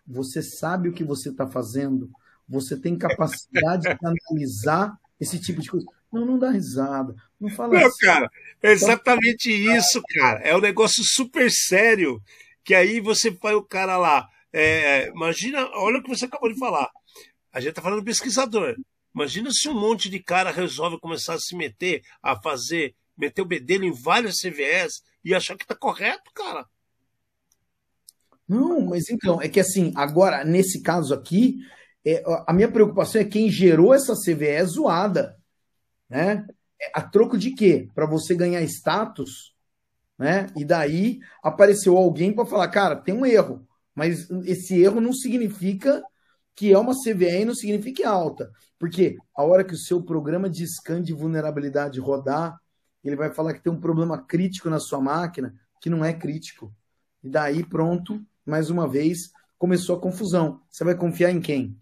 você sabe o que você está fazendo, você tem capacidade de analisar esse tipo de coisa. Não, não dá risada. Não fala Não, assim. cara, é exatamente isso, cara. É um negócio super sério. Que aí você põe o cara lá. é, imagina, olha o que você acabou de falar. A gente tá falando pesquisador. Imagina se um monte de cara resolve começar a se meter, a fazer, meter o bedelho em várias CVS e achar que tá correto, cara. Não, mas então, é que assim, agora, nesse caso aqui, é, a minha preocupação é quem gerou essa CVE zoada, né? É, a troco de quê? Para você ganhar status, né? E daí apareceu alguém para falar, cara, tem um erro, mas esse erro não significa que é uma CVE e não significa é alta. Porque a hora que o seu programa de scan de vulnerabilidade rodar, ele vai falar que tem um problema crítico na sua máquina, que não é crítico. E daí, pronto, mais uma vez, começou a confusão. Você vai confiar em quem?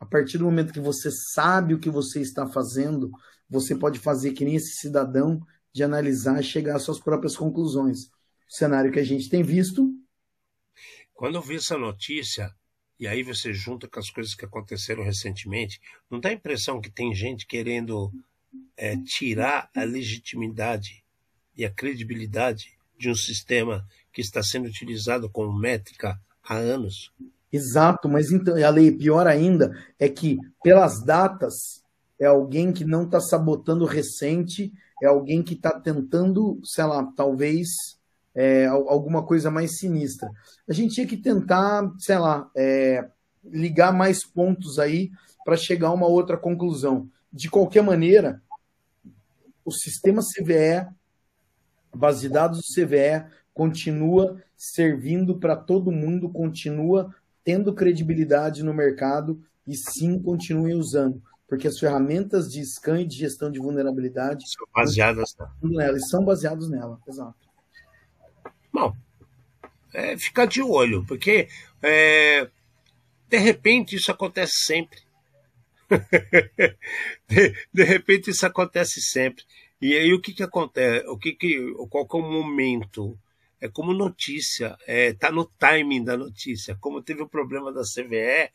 A partir do momento que você sabe o que você está fazendo, você pode fazer que nem esse cidadão de analisar e chegar às suas próprias conclusões. O cenário que a gente tem visto. Quando eu vi essa notícia, e aí você junta com as coisas que aconteceram recentemente, não dá a impressão que tem gente querendo é, tirar a legitimidade e a credibilidade de um sistema que está sendo utilizado como métrica há anos? Exato, mas então, a lei pior ainda é que, pelas datas, é alguém que não está sabotando recente, é alguém que está tentando, sei lá, talvez é, alguma coisa mais sinistra. A gente tinha que tentar, sei lá, é, ligar mais pontos aí para chegar a uma outra conclusão. De qualquer maneira, o sistema CVE, base de dados do CVE, continua servindo para todo mundo, continua tendo credibilidade no mercado e sim continuem usando, porque as ferramentas de scan e de gestão de vulnerabilidade são baseadas nela, e são baseados nela, exato. Bom, é ficar de olho, porque é, de repente isso acontece sempre. (laughs) de, de, repente isso acontece sempre. E aí o que que acontece? O que que, qual que é o momento? É como notícia, é, tá no timing da notícia. Como teve o problema da CVE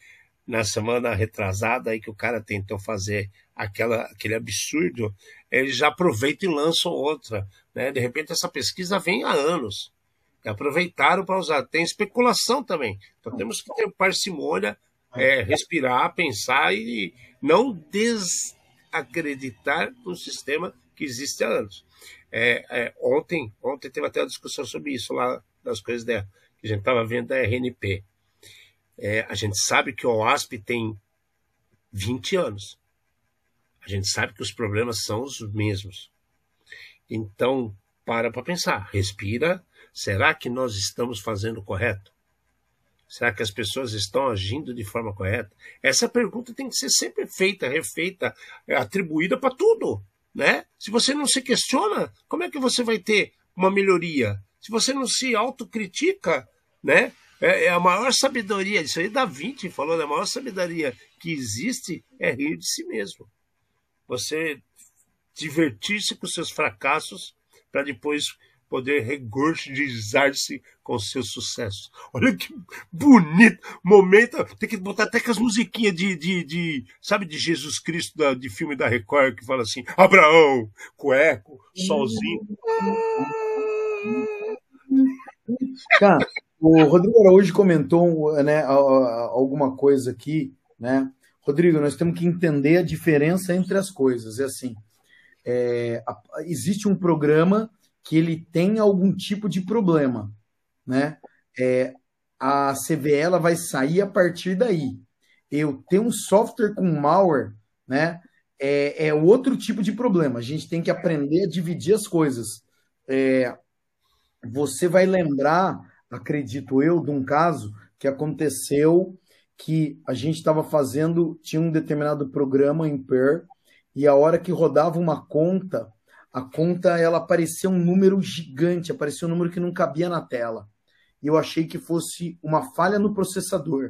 na semana retrasada aí que o cara tentou fazer aquela, aquele absurdo, eles já aproveitam e lançam outra. Né? De repente essa pesquisa vem há anos. Aproveitaram para usar. Tem especulação também. Então temos que ter parcimônia, é, respirar, pensar e não desacreditar um sistema que existe há anos. É, é, ontem, ontem teve até uma discussão sobre isso lá, das coisas da, que a gente estava vendo da RNP. É, a gente sabe que o OASP tem 20 anos. A gente sabe que os problemas são os mesmos. Então, para para pensar, respira. Será que nós estamos fazendo correto? Será que as pessoas estão agindo de forma correta? Essa pergunta tem que ser sempre feita, refeita, atribuída para tudo. Né? Se você não se questiona, como é que você vai ter uma melhoria? Se você não se autocritica, né? É, é a maior sabedoria, isso aí Da Vinci falou, né? a maior sabedoria que existe é rir de si mesmo. Você divertir-se com seus fracassos para depois poder regurgitar-se com seus sucessos. Olha que bonito momento. Tem que botar até as musiquinhas de, de, de sabe, de Jesus Cristo, da, de filme da Record, que fala assim, Abraão, cueco, solzinho. Cara, o Rodrigo Araújo comentou né, alguma coisa aqui, né? Rodrigo, nós temos que entender a diferença entre as coisas. É assim, é, existe um programa que ele tem algum tipo de problema, né? É, a CVE ela vai sair a partir daí. Eu ter um software com malware, né? É, é outro tipo de problema. A gente tem que aprender a dividir as coisas. É, você vai lembrar, acredito eu, de um caso que aconteceu que a gente estava fazendo, tinha um determinado programa em Per, e a hora que rodava uma conta, a conta ela aparecia um número gigante, aparecia um número que não cabia na tela. E eu achei que fosse uma falha no processador.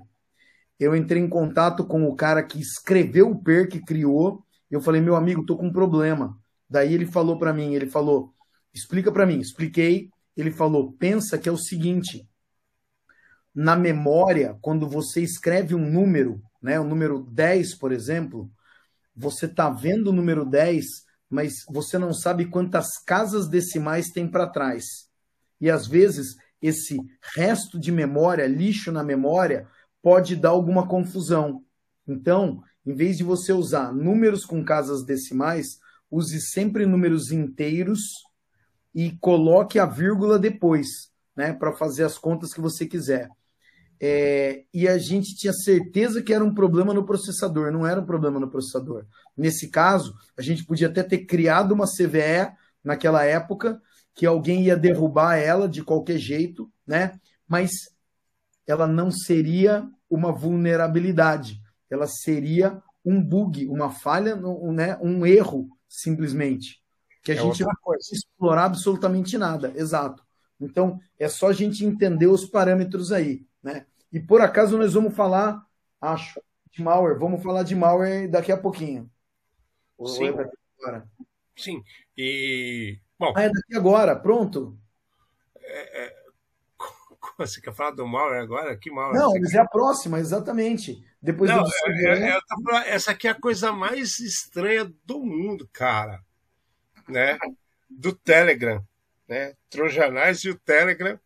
Eu entrei em contato com o cara que escreveu o PER, que criou, e eu falei, meu amigo, tô com um problema. Daí ele falou para mim, ele falou, explica para mim. Expliquei, ele falou, pensa que é o seguinte, na memória, quando você escreve um número, né, o número 10, por exemplo, você está vendo o número 10 mas você não sabe quantas casas decimais tem para trás. E às vezes esse resto de memória, lixo na memória, pode dar alguma confusão. Então, em vez de você usar números com casas decimais, use sempre números inteiros e coloque a vírgula depois, né, para fazer as contas que você quiser. É, e a gente tinha certeza que era um problema no processador, não era um problema no processador. Nesse caso, a gente podia até ter criado uma CVE naquela época, que alguém ia derrubar ela de qualquer jeito, né? Mas ela não seria uma vulnerabilidade, ela seria um bug, uma falha, né? um erro, simplesmente. Que a é gente não pode explorar absolutamente nada. Exato. Então, é só a gente entender os parâmetros aí. Né? E por acaso nós vamos falar, acho, de malware. Vamos falar de malware daqui a pouquinho. Sim. Sim. E. Bom. Ah, é daqui agora, pronto. É, é... Você quer falar do malware agora? Que malware? Não, mas é a próxima, exatamente. Depois Não, do... é, é, essa aqui é a coisa mais estranha do mundo, cara. Né? Do Telegram. Né? Trojanais e o Telegram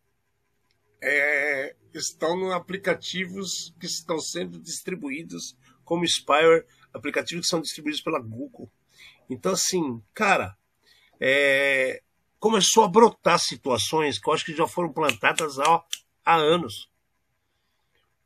é, estão em aplicativos que estão sendo distribuídos como spyware, aplicativos que são distribuídos pela Google. Então, assim, cara, é, começou a brotar situações que eu acho que já foram plantadas há, há anos.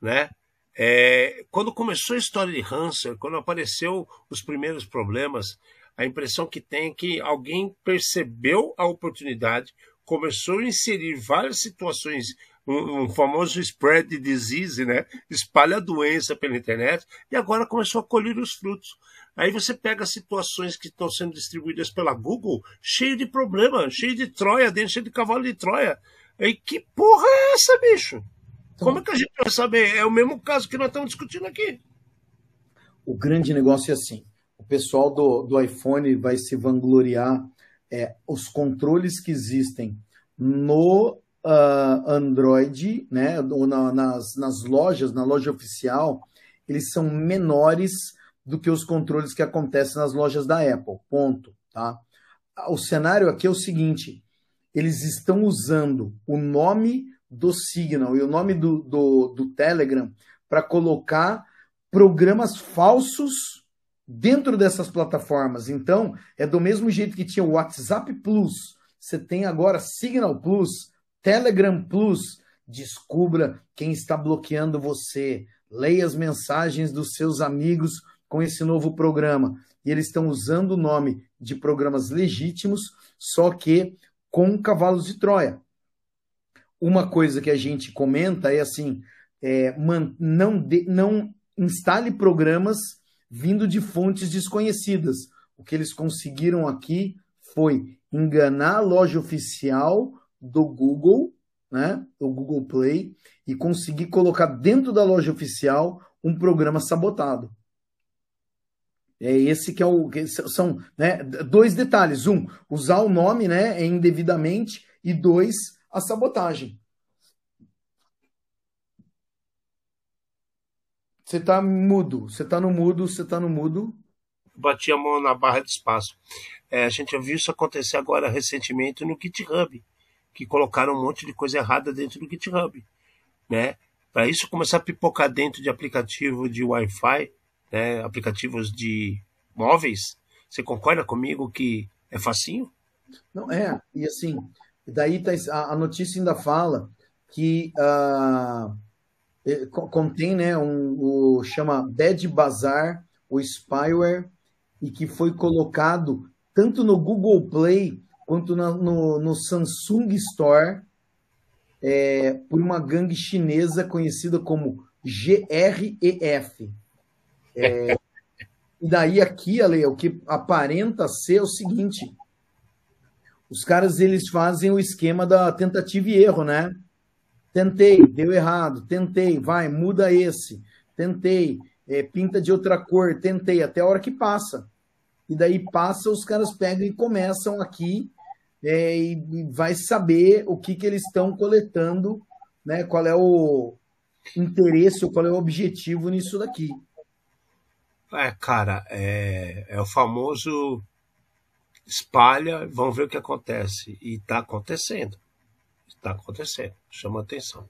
Né? É, quando começou a história de Hanser, quando apareceu os primeiros problemas, a impressão que tem é que alguém percebeu a oportunidade, começou a inserir várias situações um, um, famoso spread disease, né? Espalha a doença pela internet e agora começou a colher os frutos. Aí você pega situações que estão sendo distribuídas pela Google, cheio de problema, cheio de Troia dentro, cheio de cavalo de Troia. E que porra é essa, bicho? Então, Como é que a gente vai saber? É o mesmo caso que nós estamos discutindo aqui. O grande negócio é assim: o pessoal do, do iPhone vai se vangloriar é, os controles que existem no uh, Android, né, ou na, nas, nas lojas, na loja oficial, eles são menores do que os controles que acontecem nas lojas da Apple. Ponto. Tá? O cenário aqui é o seguinte: eles estão usando o nome do Signal e o nome do, do, do Telegram para colocar programas falsos dentro dessas plataformas. Então, é do mesmo jeito que tinha o WhatsApp Plus, você tem agora Signal Plus, Telegram Plus. Descubra quem está bloqueando você. Leia as mensagens dos seus amigos com esse novo programa. E eles estão usando o nome de programas legítimos, só que com cavalos de Troia. Uma coisa que a gente comenta é assim: é, não, de, não instale programas vindo de fontes desconhecidas. O que eles conseguiram aqui foi enganar a loja oficial do Google, né, do Google Play, e conseguir colocar dentro da loja oficial um programa sabotado. É esse que é o que são né, dois detalhes. Um, usar o nome né, indevidamente, e dois, a sabotagem. Você está mudo, você está no mudo, você está no mudo. Bati a mão na barra de espaço. É, a gente viu isso acontecer agora recentemente no GitHub que colocaram um monte de coisa errada dentro do GitHub, né? Para isso começar a pipocar dentro de aplicativo de Wi-Fi, né? aplicativos de móveis, você concorda comigo que é facinho? Não, é, e assim, daí tá, a, a notícia ainda fala que uh, contém, né, um, o chama Bad Bazaar, o spyware, e que foi colocado tanto no Google Play quanto na, no, no, Samsung Store é, por uma gangue chinesa conhecida como GREF. É, (laughs) e daí aqui, Ale, o que aparenta ser o seguinte: os caras eles fazem o esquema da tentativa e erro, né? Tentei, deu errado, tentei, vai, muda esse, tentei, é, pinta de outra cor, tentei, até a hora que passa. E daí passa, os caras pegam e começam aqui é, e vai saber o que, que eles estão coletando, né? qual é o interesse, qual é o objetivo nisso daqui. É, cara, é, é o famoso espalha, vão ver o que acontece. E está acontecendo. Está acontecendo. Chama atenção.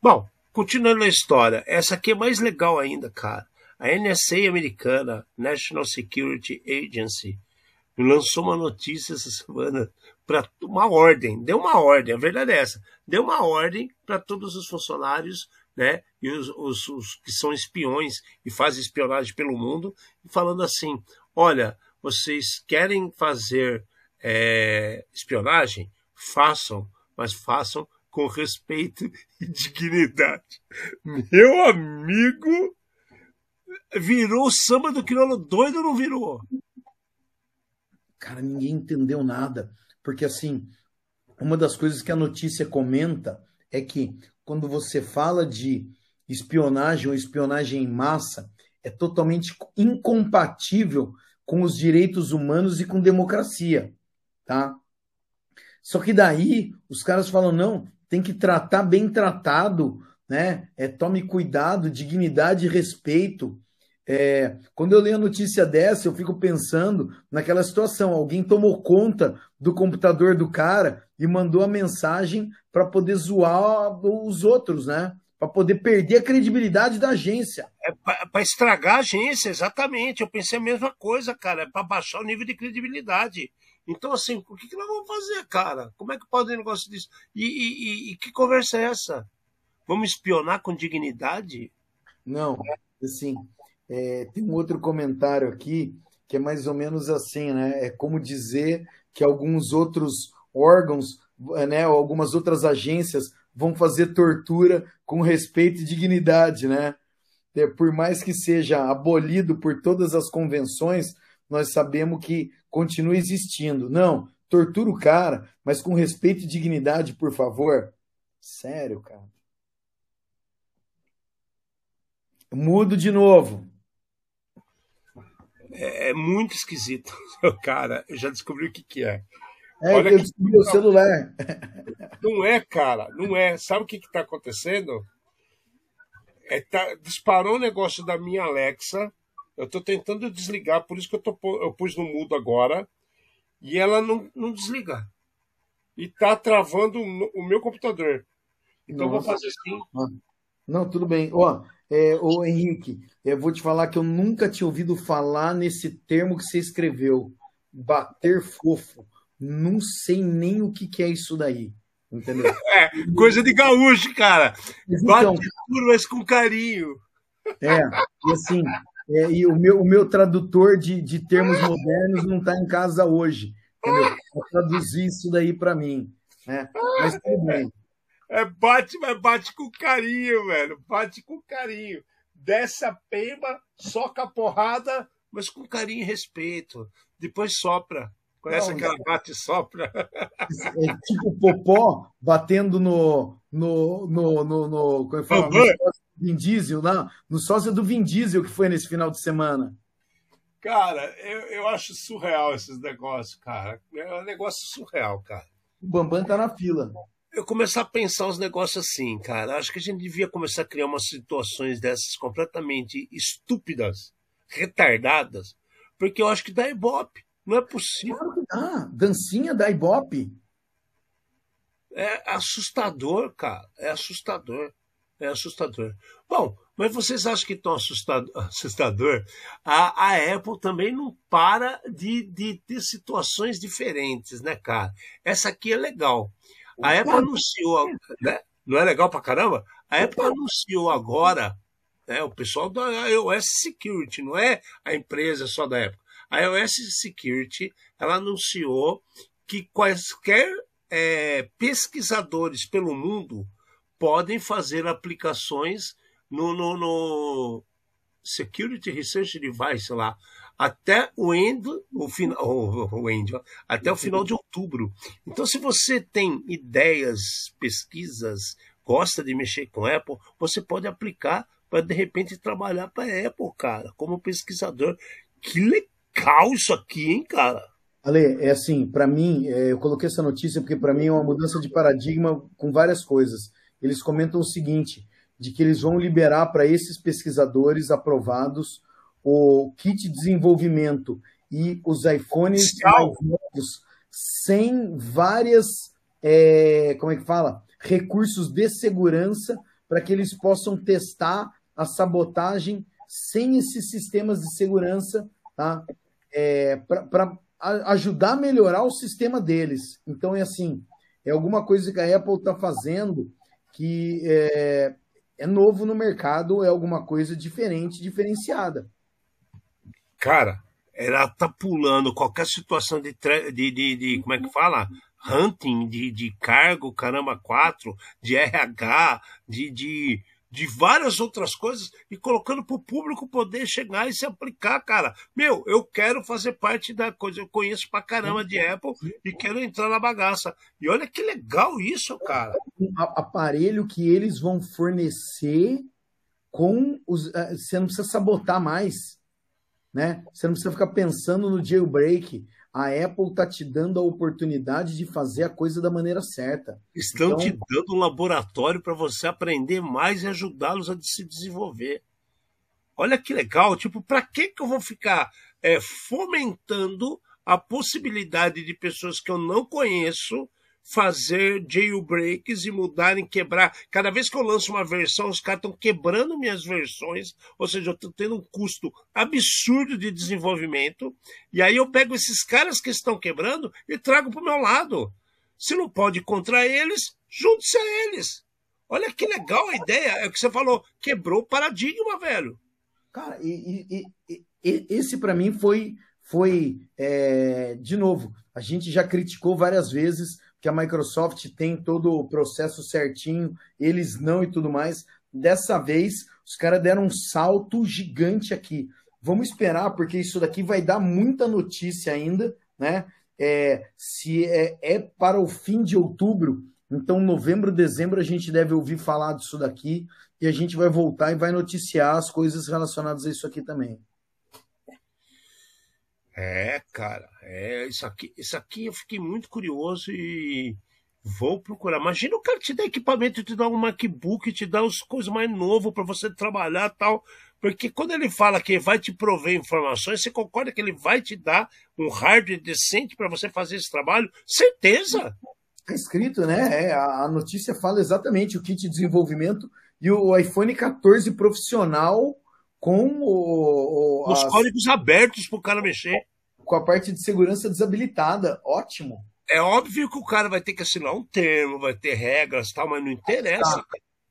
Bom, continuando a história, essa aqui é mais legal ainda, cara. A NSA americana, National Security Agency, lançou uma notícia essa semana para uma ordem, deu uma ordem, a verdade é essa, deu uma ordem para todos os funcionários, né, e os, os, os, que são espiões e fazem espionagem pelo mundo, falando assim, olha, vocês querem fazer é, espionagem? Façam, mas façam com respeito e (laughs) dignidade. Meu amigo, virou samba do crioulo doido ou não virou? Cara, ninguém entendeu nada. Porque, assim, uma das coisas que a notícia comenta é que quando você fala de espionagem ou espionagem em massa, é totalmente incompatível com os direitos humanos e com democracia, tá? Só que daí os caras falam não, tem que tratar bem tratado, né? É tome cuidado, dignidade e respeito. É, quando eu leio a notícia dessa, eu fico pensando naquela situação: alguém tomou conta do computador do cara e mandou a mensagem para poder zoar os outros, né? Para poder perder a credibilidade da agência. É para estragar a agência, exatamente. Eu pensei a mesma coisa, cara. É para baixar o nível de credibilidade. Então, assim, o que, que nós vamos fazer, cara? Como é que pode um negócio disso? E, e, e que conversa é essa? Vamos espionar com dignidade? Não, assim, é, tem um outro comentário aqui que é mais ou menos assim, né? É como dizer que alguns outros órgãos, né, ou algumas outras agências vão fazer tortura com respeito e dignidade, né? É, por mais que seja abolido por todas as convenções, nós sabemos que continua existindo. Não, tortura o cara, mas com respeito e dignidade, por favor. Sério, cara. Mudo de novo é, é muito esquisito. (laughs) Cara, eu já descobri o que, que é. É, Olha eu descobri o celular. Não é, cara, não é. Sabe o que está acontecendo? É, tá, disparou o um negócio da minha Alexa. Eu estou tentando desligar, por isso que eu, tô, eu pus no mudo agora. E ela não, não desliga. E está travando o meu computador. Então Nossa. vou fazer assim. Ah. Não, tudo bem. Ó, é, ô Henrique, eu vou te falar que eu nunca tinha ouvido falar nesse termo que você escreveu, bater fofo. Não sei nem o que, que é isso daí. Entendeu? (laughs) É, coisa de gaúcho, cara. Bate então, duro, mas com carinho. É, e assim, é, e o meu, o meu tradutor de, de termos modernos não está em casa hoje. Entendeu? Traduzir isso daí para mim. Né? Mas tudo bem. É bate, mas bate com carinho, velho. Bate com carinho. Desce a peiba, soca a porrada, mas com carinho e respeito. Depois sopra. Conhece Não, aquela bate e sopra? É tipo o Popó batendo no. no, no, no, no como é fala? No Vin Diesel, não, no sócio do Vin Diesel que foi nesse final de semana. Cara, eu, eu acho surreal esses negócios, cara. É um negócio surreal, cara. O Bambam tá na fila eu começar a pensar os negócios assim, cara. Acho que a gente devia começar a criar umas situações dessas completamente estúpidas, retardadas, porque eu acho que dá ibope. Não é possível. Claro que dá. Dancinha da ibope. É assustador, cara. É assustador. É assustador. Bom, mas vocês acham que tão assustador? (laughs) assustador? A, a Apple também não para de, de ter situações diferentes, né, cara? Essa aqui é legal. A Apple anunciou, né? Não é legal pra caramba? A Apple anunciou agora, né, o pessoal da iOS Security, não é a empresa só da Apple. A iOS Security, ela anunciou que quaisquer é, pesquisadores pelo mundo podem fazer aplicações no, no, no Security Research Device lá, até o end, o final, (laughs) o end, até o final de outubro. Então, se você tem ideias, pesquisas, gosta de mexer com Apple, você pode aplicar para de repente trabalhar para Apple, cara, como pesquisador. Que legal isso aqui, hein, cara? Ale, é assim, para mim, é, eu coloquei essa notícia porque para mim é uma mudança de paradigma com várias coisas. Eles comentam o seguinte, de que eles vão liberar para esses pesquisadores aprovados o kit de desenvolvimento e os iPhones novos sem várias, é, como é que fala? Recursos de segurança para que eles possam testar a sabotagem sem esses sistemas de segurança, tá? É, para ajudar a melhorar o sistema deles. Então é assim, é alguma coisa que a Apple está fazendo que é, é novo no mercado, é alguma coisa diferente, diferenciada. Cara, ela tá pulando qualquer situação de, de, de, de como é que fala? Hunting, de, de cargo, caramba, quatro, de RH, de, de de várias outras coisas e colocando para o público poder chegar e se aplicar, cara. Meu, eu quero fazer parte da coisa, eu conheço pra caramba de Apple e quero entrar na bagaça. E olha que legal isso, cara. Um aparelho que eles vão fornecer com os. Eh, você não precisa sabotar mais. Né? Você não precisa ficar pensando no jailbreak a Apple está te dando a oportunidade de fazer a coisa da maneira certa. Estão então, te dando um laboratório para você aprender mais e ajudá-los a se desenvolver. Olha que legal, tipo, para que, que eu vou ficar é, fomentando a possibilidade de pessoas que eu não conheço fazer jailbreaks e mudarem, quebrar. Cada vez que eu lanço uma versão, os caras estão quebrando minhas versões, ou seja, eu estou tendo um custo absurdo de desenvolvimento, e aí eu pego esses caras que estão quebrando e trago para o meu lado. Se não pode contra eles, junte-se a eles. Olha que legal a ideia, é o que você falou, quebrou o paradigma, velho. Cara, e, e, e, esse para mim foi, foi é, de novo, a gente já criticou várias vezes que a Microsoft tem todo o processo certinho, eles não e tudo mais. Dessa vez, os caras deram um salto gigante aqui. Vamos esperar, porque isso daqui vai dar muita notícia ainda, né? É, se é, é para o fim de outubro, então novembro, dezembro a gente deve ouvir falar disso daqui e a gente vai voltar e vai noticiar as coisas relacionadas a isso aqui também. É, cara, é isso aqui, isso aqui eu fiquei muito curioso e vou procurar. Imagina o cara te dá equipamento, te dá um MacBook, te dá as coisas mais novas para você trabalhar tal. Porque quando ele fala que vai te prover informações, você concorda que ele vai te dar um hardware decente para você fazer esse trabalho? Certeza! Está escrito, né? É, a notícia fala exatamente o kit de desenvolvimento e o iPhone 14 profissional com o, o os as... códigos abertos para o cara mexer. Com a parte de segurança desabilitada. Ótimo. É óbvio que o cara vai ter que assinar um termo, vai ter regras tal, mas não interessa. Ah,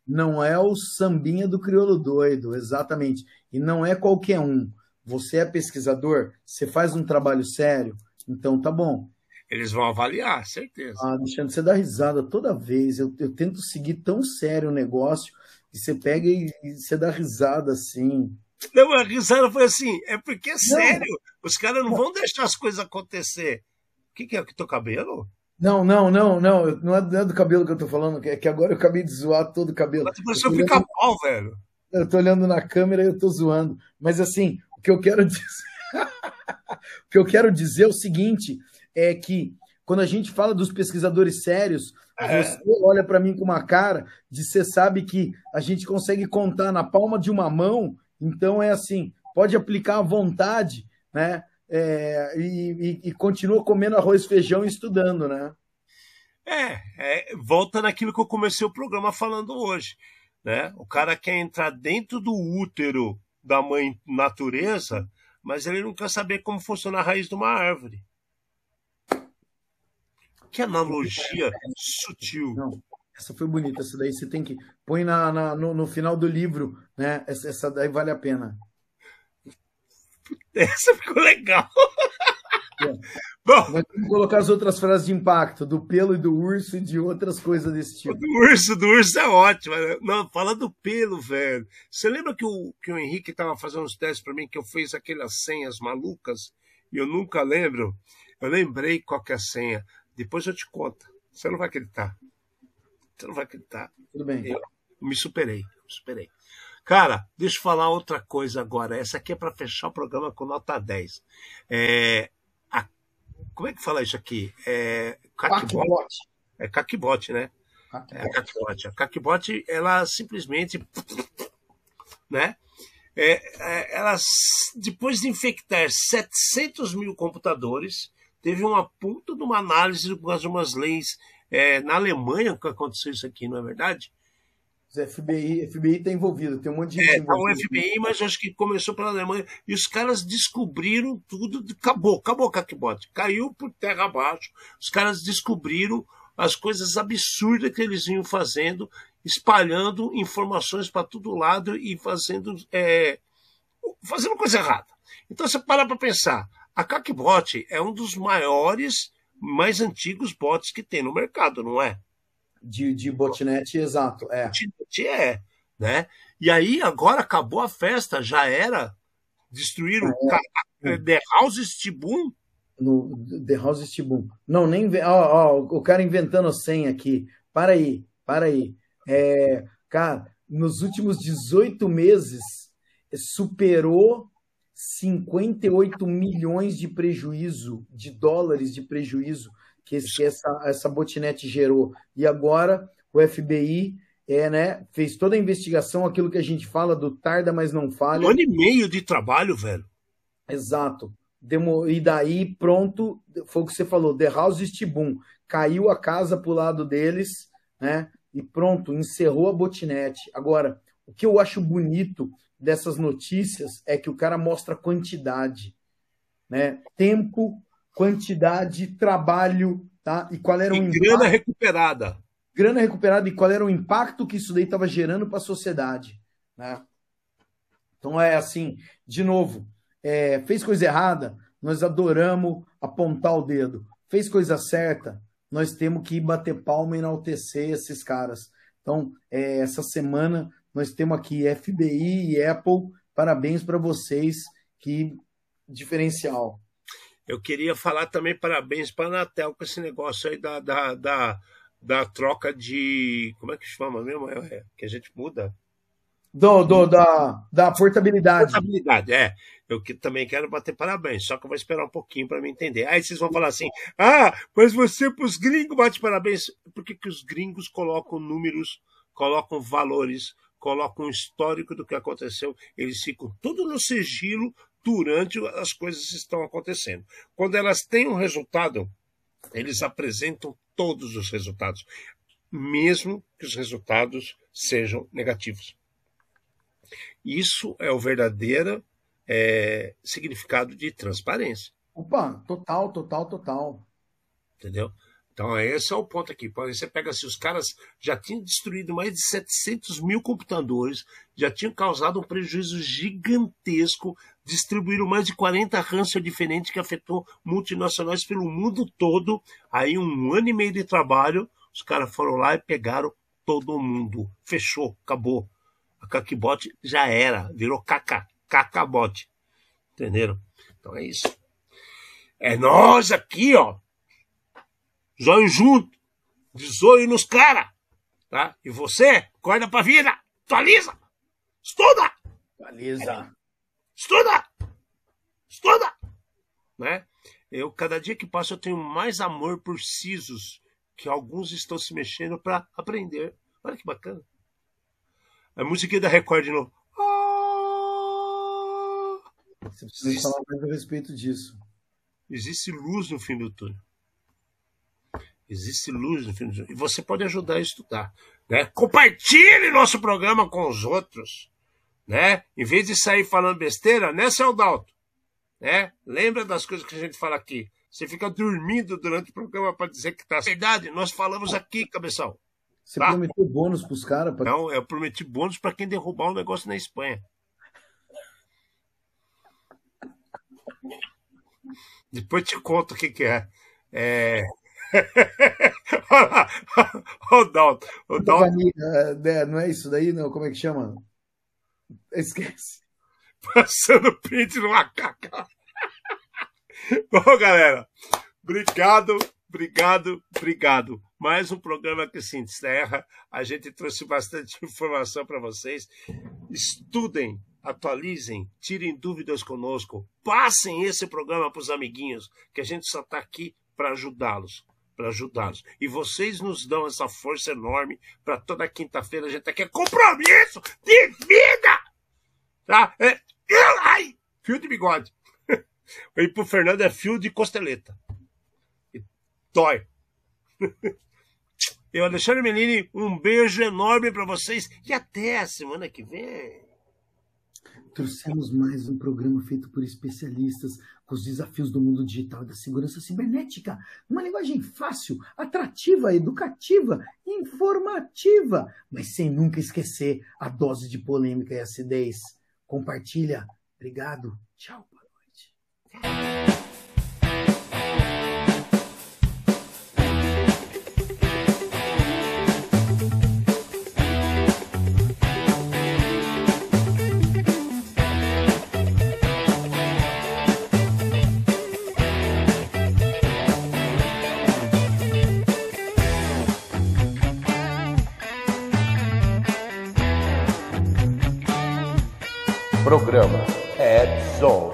não é o sambinha do crioulo doido, exatamente. E não é qualquer um. Você é pesquisador, você faz um trabalho sério, então tá bom. Eles vão avaliar, certeza. Ah, Alexandre, você dá risada toda vez. Eu, eu tento seguir tão sério o negócio e você pega e, e você dá risada assim. Não, a risada foi assim, é porque é sério. Os caras não vão deixar as coisas acontecer. O que, que é? Que teu cabelo? Não, não, não, não. Não é, não é do cabelo que eu tô falando, é que agora eu acabei de zoar todo o cabelo. Mas pareceu pica-pau, velho. Eu tô olhando na câmera e eu tô zoando. Mas assim, o que eu quero dizer. (laughs) o que eu quero dizer é o seguinte: é que quando a gente fala dos pesquisadores sérios, é. você olha para mim com uma cara de você sabe que a gente consegue contar na palma de uma mão então é assim, pode aplicar à vontade, né? É, e, e, e, continua comendo arroz, feijão e estudando, né? É, é, volta naquilo que eu comecei o programa falando hoje, né? O cara quer entrar dentro do útero da mãe natureza, mas ele não quer saber como funciona a raiz de uma árvore. Que analogia sutil. Não, essa foi bonita, essa daí você tem que. Põe na, na no, no, final do livro, né? Essa, essa daí vale a pena. (laughs) Essa ficou legal. É. (laughs) Bom, Nós vamos colocar as outras frases de impacto, do pelo e do urso e de outras coisas desse tipo. Do urso, do urso é ótimo. Né? Não, fala do pelo, velho. Você lembra que o, que o Henrique estava fazendo uns testes para mim, que eu fiz aquelas senhas malucas e eu nunca lembro? Eu lembrei qual que é a senha. Depois eu te conto. Você não vai acreditar. Você não vai acreditar. Tudo bem. Eu me superei, me superei. Cara, deixa eu falar outra coisa agora. Essa aqui é para fechar o programa com nota 10. É, a, como é que fala isso aqui? É, Caquibot. É Caquibot, né? É a Caquibot. A Caquibot, ela simplesmente né, é, é, elas, depois de infectar 700 mil computadores, teve uma puta de uma análise por causa de umas leis é, na Alemanha que aconteceu isso aqui, não é verdade? FBI, FBI está envolvido, tem um monte de gente. É, tá o FBI, mas acho que começou pela Alemanha. E os caras descobriram tudo, acabou, acabou o caquebote. Caiu por terra abaixo. Os caras descobriram as coisas absurdas que eles vinham fazendo, espalhando informações para todo lado e fazendo, é, fazendo coisa errada. Então você para para pensar. A Caquebot é um dos maiores, mais antigos bots que tem no mercado, não é? de, de botnet, exato. É. Botnet é, né? E aí, agora acabou a festa, já era. Destruíram ah, é. The House Stibum. No The House Stibum. Não, nem. Ó, ó, o cara inventando senha aqui. Para aí, para aí. É, cara, nos últimos 18 meses, superou 58 milhões de prejuízo, de dólares de prejuízo que, que essa, essa botnet gerou. E agora o FBI é, né, fez toda a investigação, aquilo que a gente fala do tarda, mas não falha. Um ano e meio de trabalho, velho. Exato. Demo, e daí, pronto, foi o que você falou, The House Stibum. Caiu a casa pro lado deles, né? E pronto, encerrou a botnet. Agora, o que eu acho bonito dessas notícias é que o cara mostra quantidade, né? Tempo, quantidade, trabalho, tá? E qual era e o impacto, grana recuperada. Grana recuperada e qual era o impacto que isso daí estava gerando para a sociedade, né? Então é assim, de novo, é, fez coisa errada, nós adoramos apontar o dedo. Fez coisa certa, nós temos que bater palma e enaltecer esses caras. Então, é, essa semana nós temos aqui FBI e Apple. Parabéns para vocês, que diferencial. Eu queria falar também parabéns para a Anatel com esse negócio aí da, da, da, da, troca de. Como é que chama mesmo? É, é, que a gente muda. Do, do, da, da portabilidade. Portabilidade, é. Eu que, também quero bater parabéns, só que eu vou esperar um pouquinho para me entender. Aí vocês vão falar assim: ah, mas você para os gringos bate parabéns. Por que, que os gringos colocam números, colocam valores, colocam o histórico do que aconteceu? Eles ficam tudo no sigilo durante as coisas que estão acontecendo. Quando elas têm um resultado, eles apresentam todos os resultados, mesmo que os resultados sejam negativos. Isso é o verdadeiro é, significado de transparência. Opa, total, total, total. Entendeu? Então, esse é o ponto aqui. Você pega assim, os caras já tinham destruído mais de 700 mil computadores, já tinham causado um prejuízo gigantesco, distribuíram mais de 40 ransomware diferentes que afetou multinacionais pelo mundo todo. Aí, um ano e meio de trabalho, os caras foram lá e pegaram todo mundo. Fechou, acabou. A Kakibot já era, virou caca, cacabot. Entenderam? Então é isso. É nós aqui, ó, zóio junto, de zóio nos caras, tá? E você, acorda pra vida, atualiza, estuda! Atualiza. Estuda! Estuda! Né? Eu, cada dia que passa, eu tenho mais amor por sisos que alguns estão se mexendo para aprender. Olha que bacana. A música da Record de novo. Ah! Você precisa falar mais a respeito disso. Existe luz no fim do túnel. Existe luz no fim do E você pode ajudar a estudar. Né? Compartilhe nosso programa com os outros. Né? Em vez de sair falando besteira, né, seu Dalto? Né? Lembra das coisas que a gente fala aqui. Você fica dormindo durante o programa para dizer que tá. Verdade, nós falamos aqui, cabeção. Você tá? prometeu bônus para os caras? Pra... Não, eu prometi bônus para quem derrubar um negócio na Espanha. Depois te conto o que, que é. É. (laughs) o Dalton. O Dalton. É, não é isso daí, não? Como é que chama? Esquece. Passando print no macaco. (laughs) Bom, galera, obrigado, obrigado, obrigado. Mais um programa que se encerra. A gente trouxe bastante (laughs) informação para vocês. Estudem, atualizem, tirem dúvidas conosco. Passem esse programa para os amiguinhos, que a gente só está aqui para ajudá-los para ajudá-los. E vocês nos dão essa força enorme para toda quinta-feira a gente aqui. É compromisso de vida! Tá? É, ai, fio de bigode. (laughs) E pro Fernando é fio de costeleta. E dói. (laughs) Eu, Alexandre Menini, um beijo enorme para vocês e até a semana que vem. Trouxemos mais um programa feito por especialistas com os desafios do mundo digital e da segurança cibernética. Uma linguagem fácil, atrativa, educativa, informativa, mas sem nunca esquecer a dose de polêmica e acidez. Compartilha. Obrigado. Tchau. Boa noite. programa é Edson.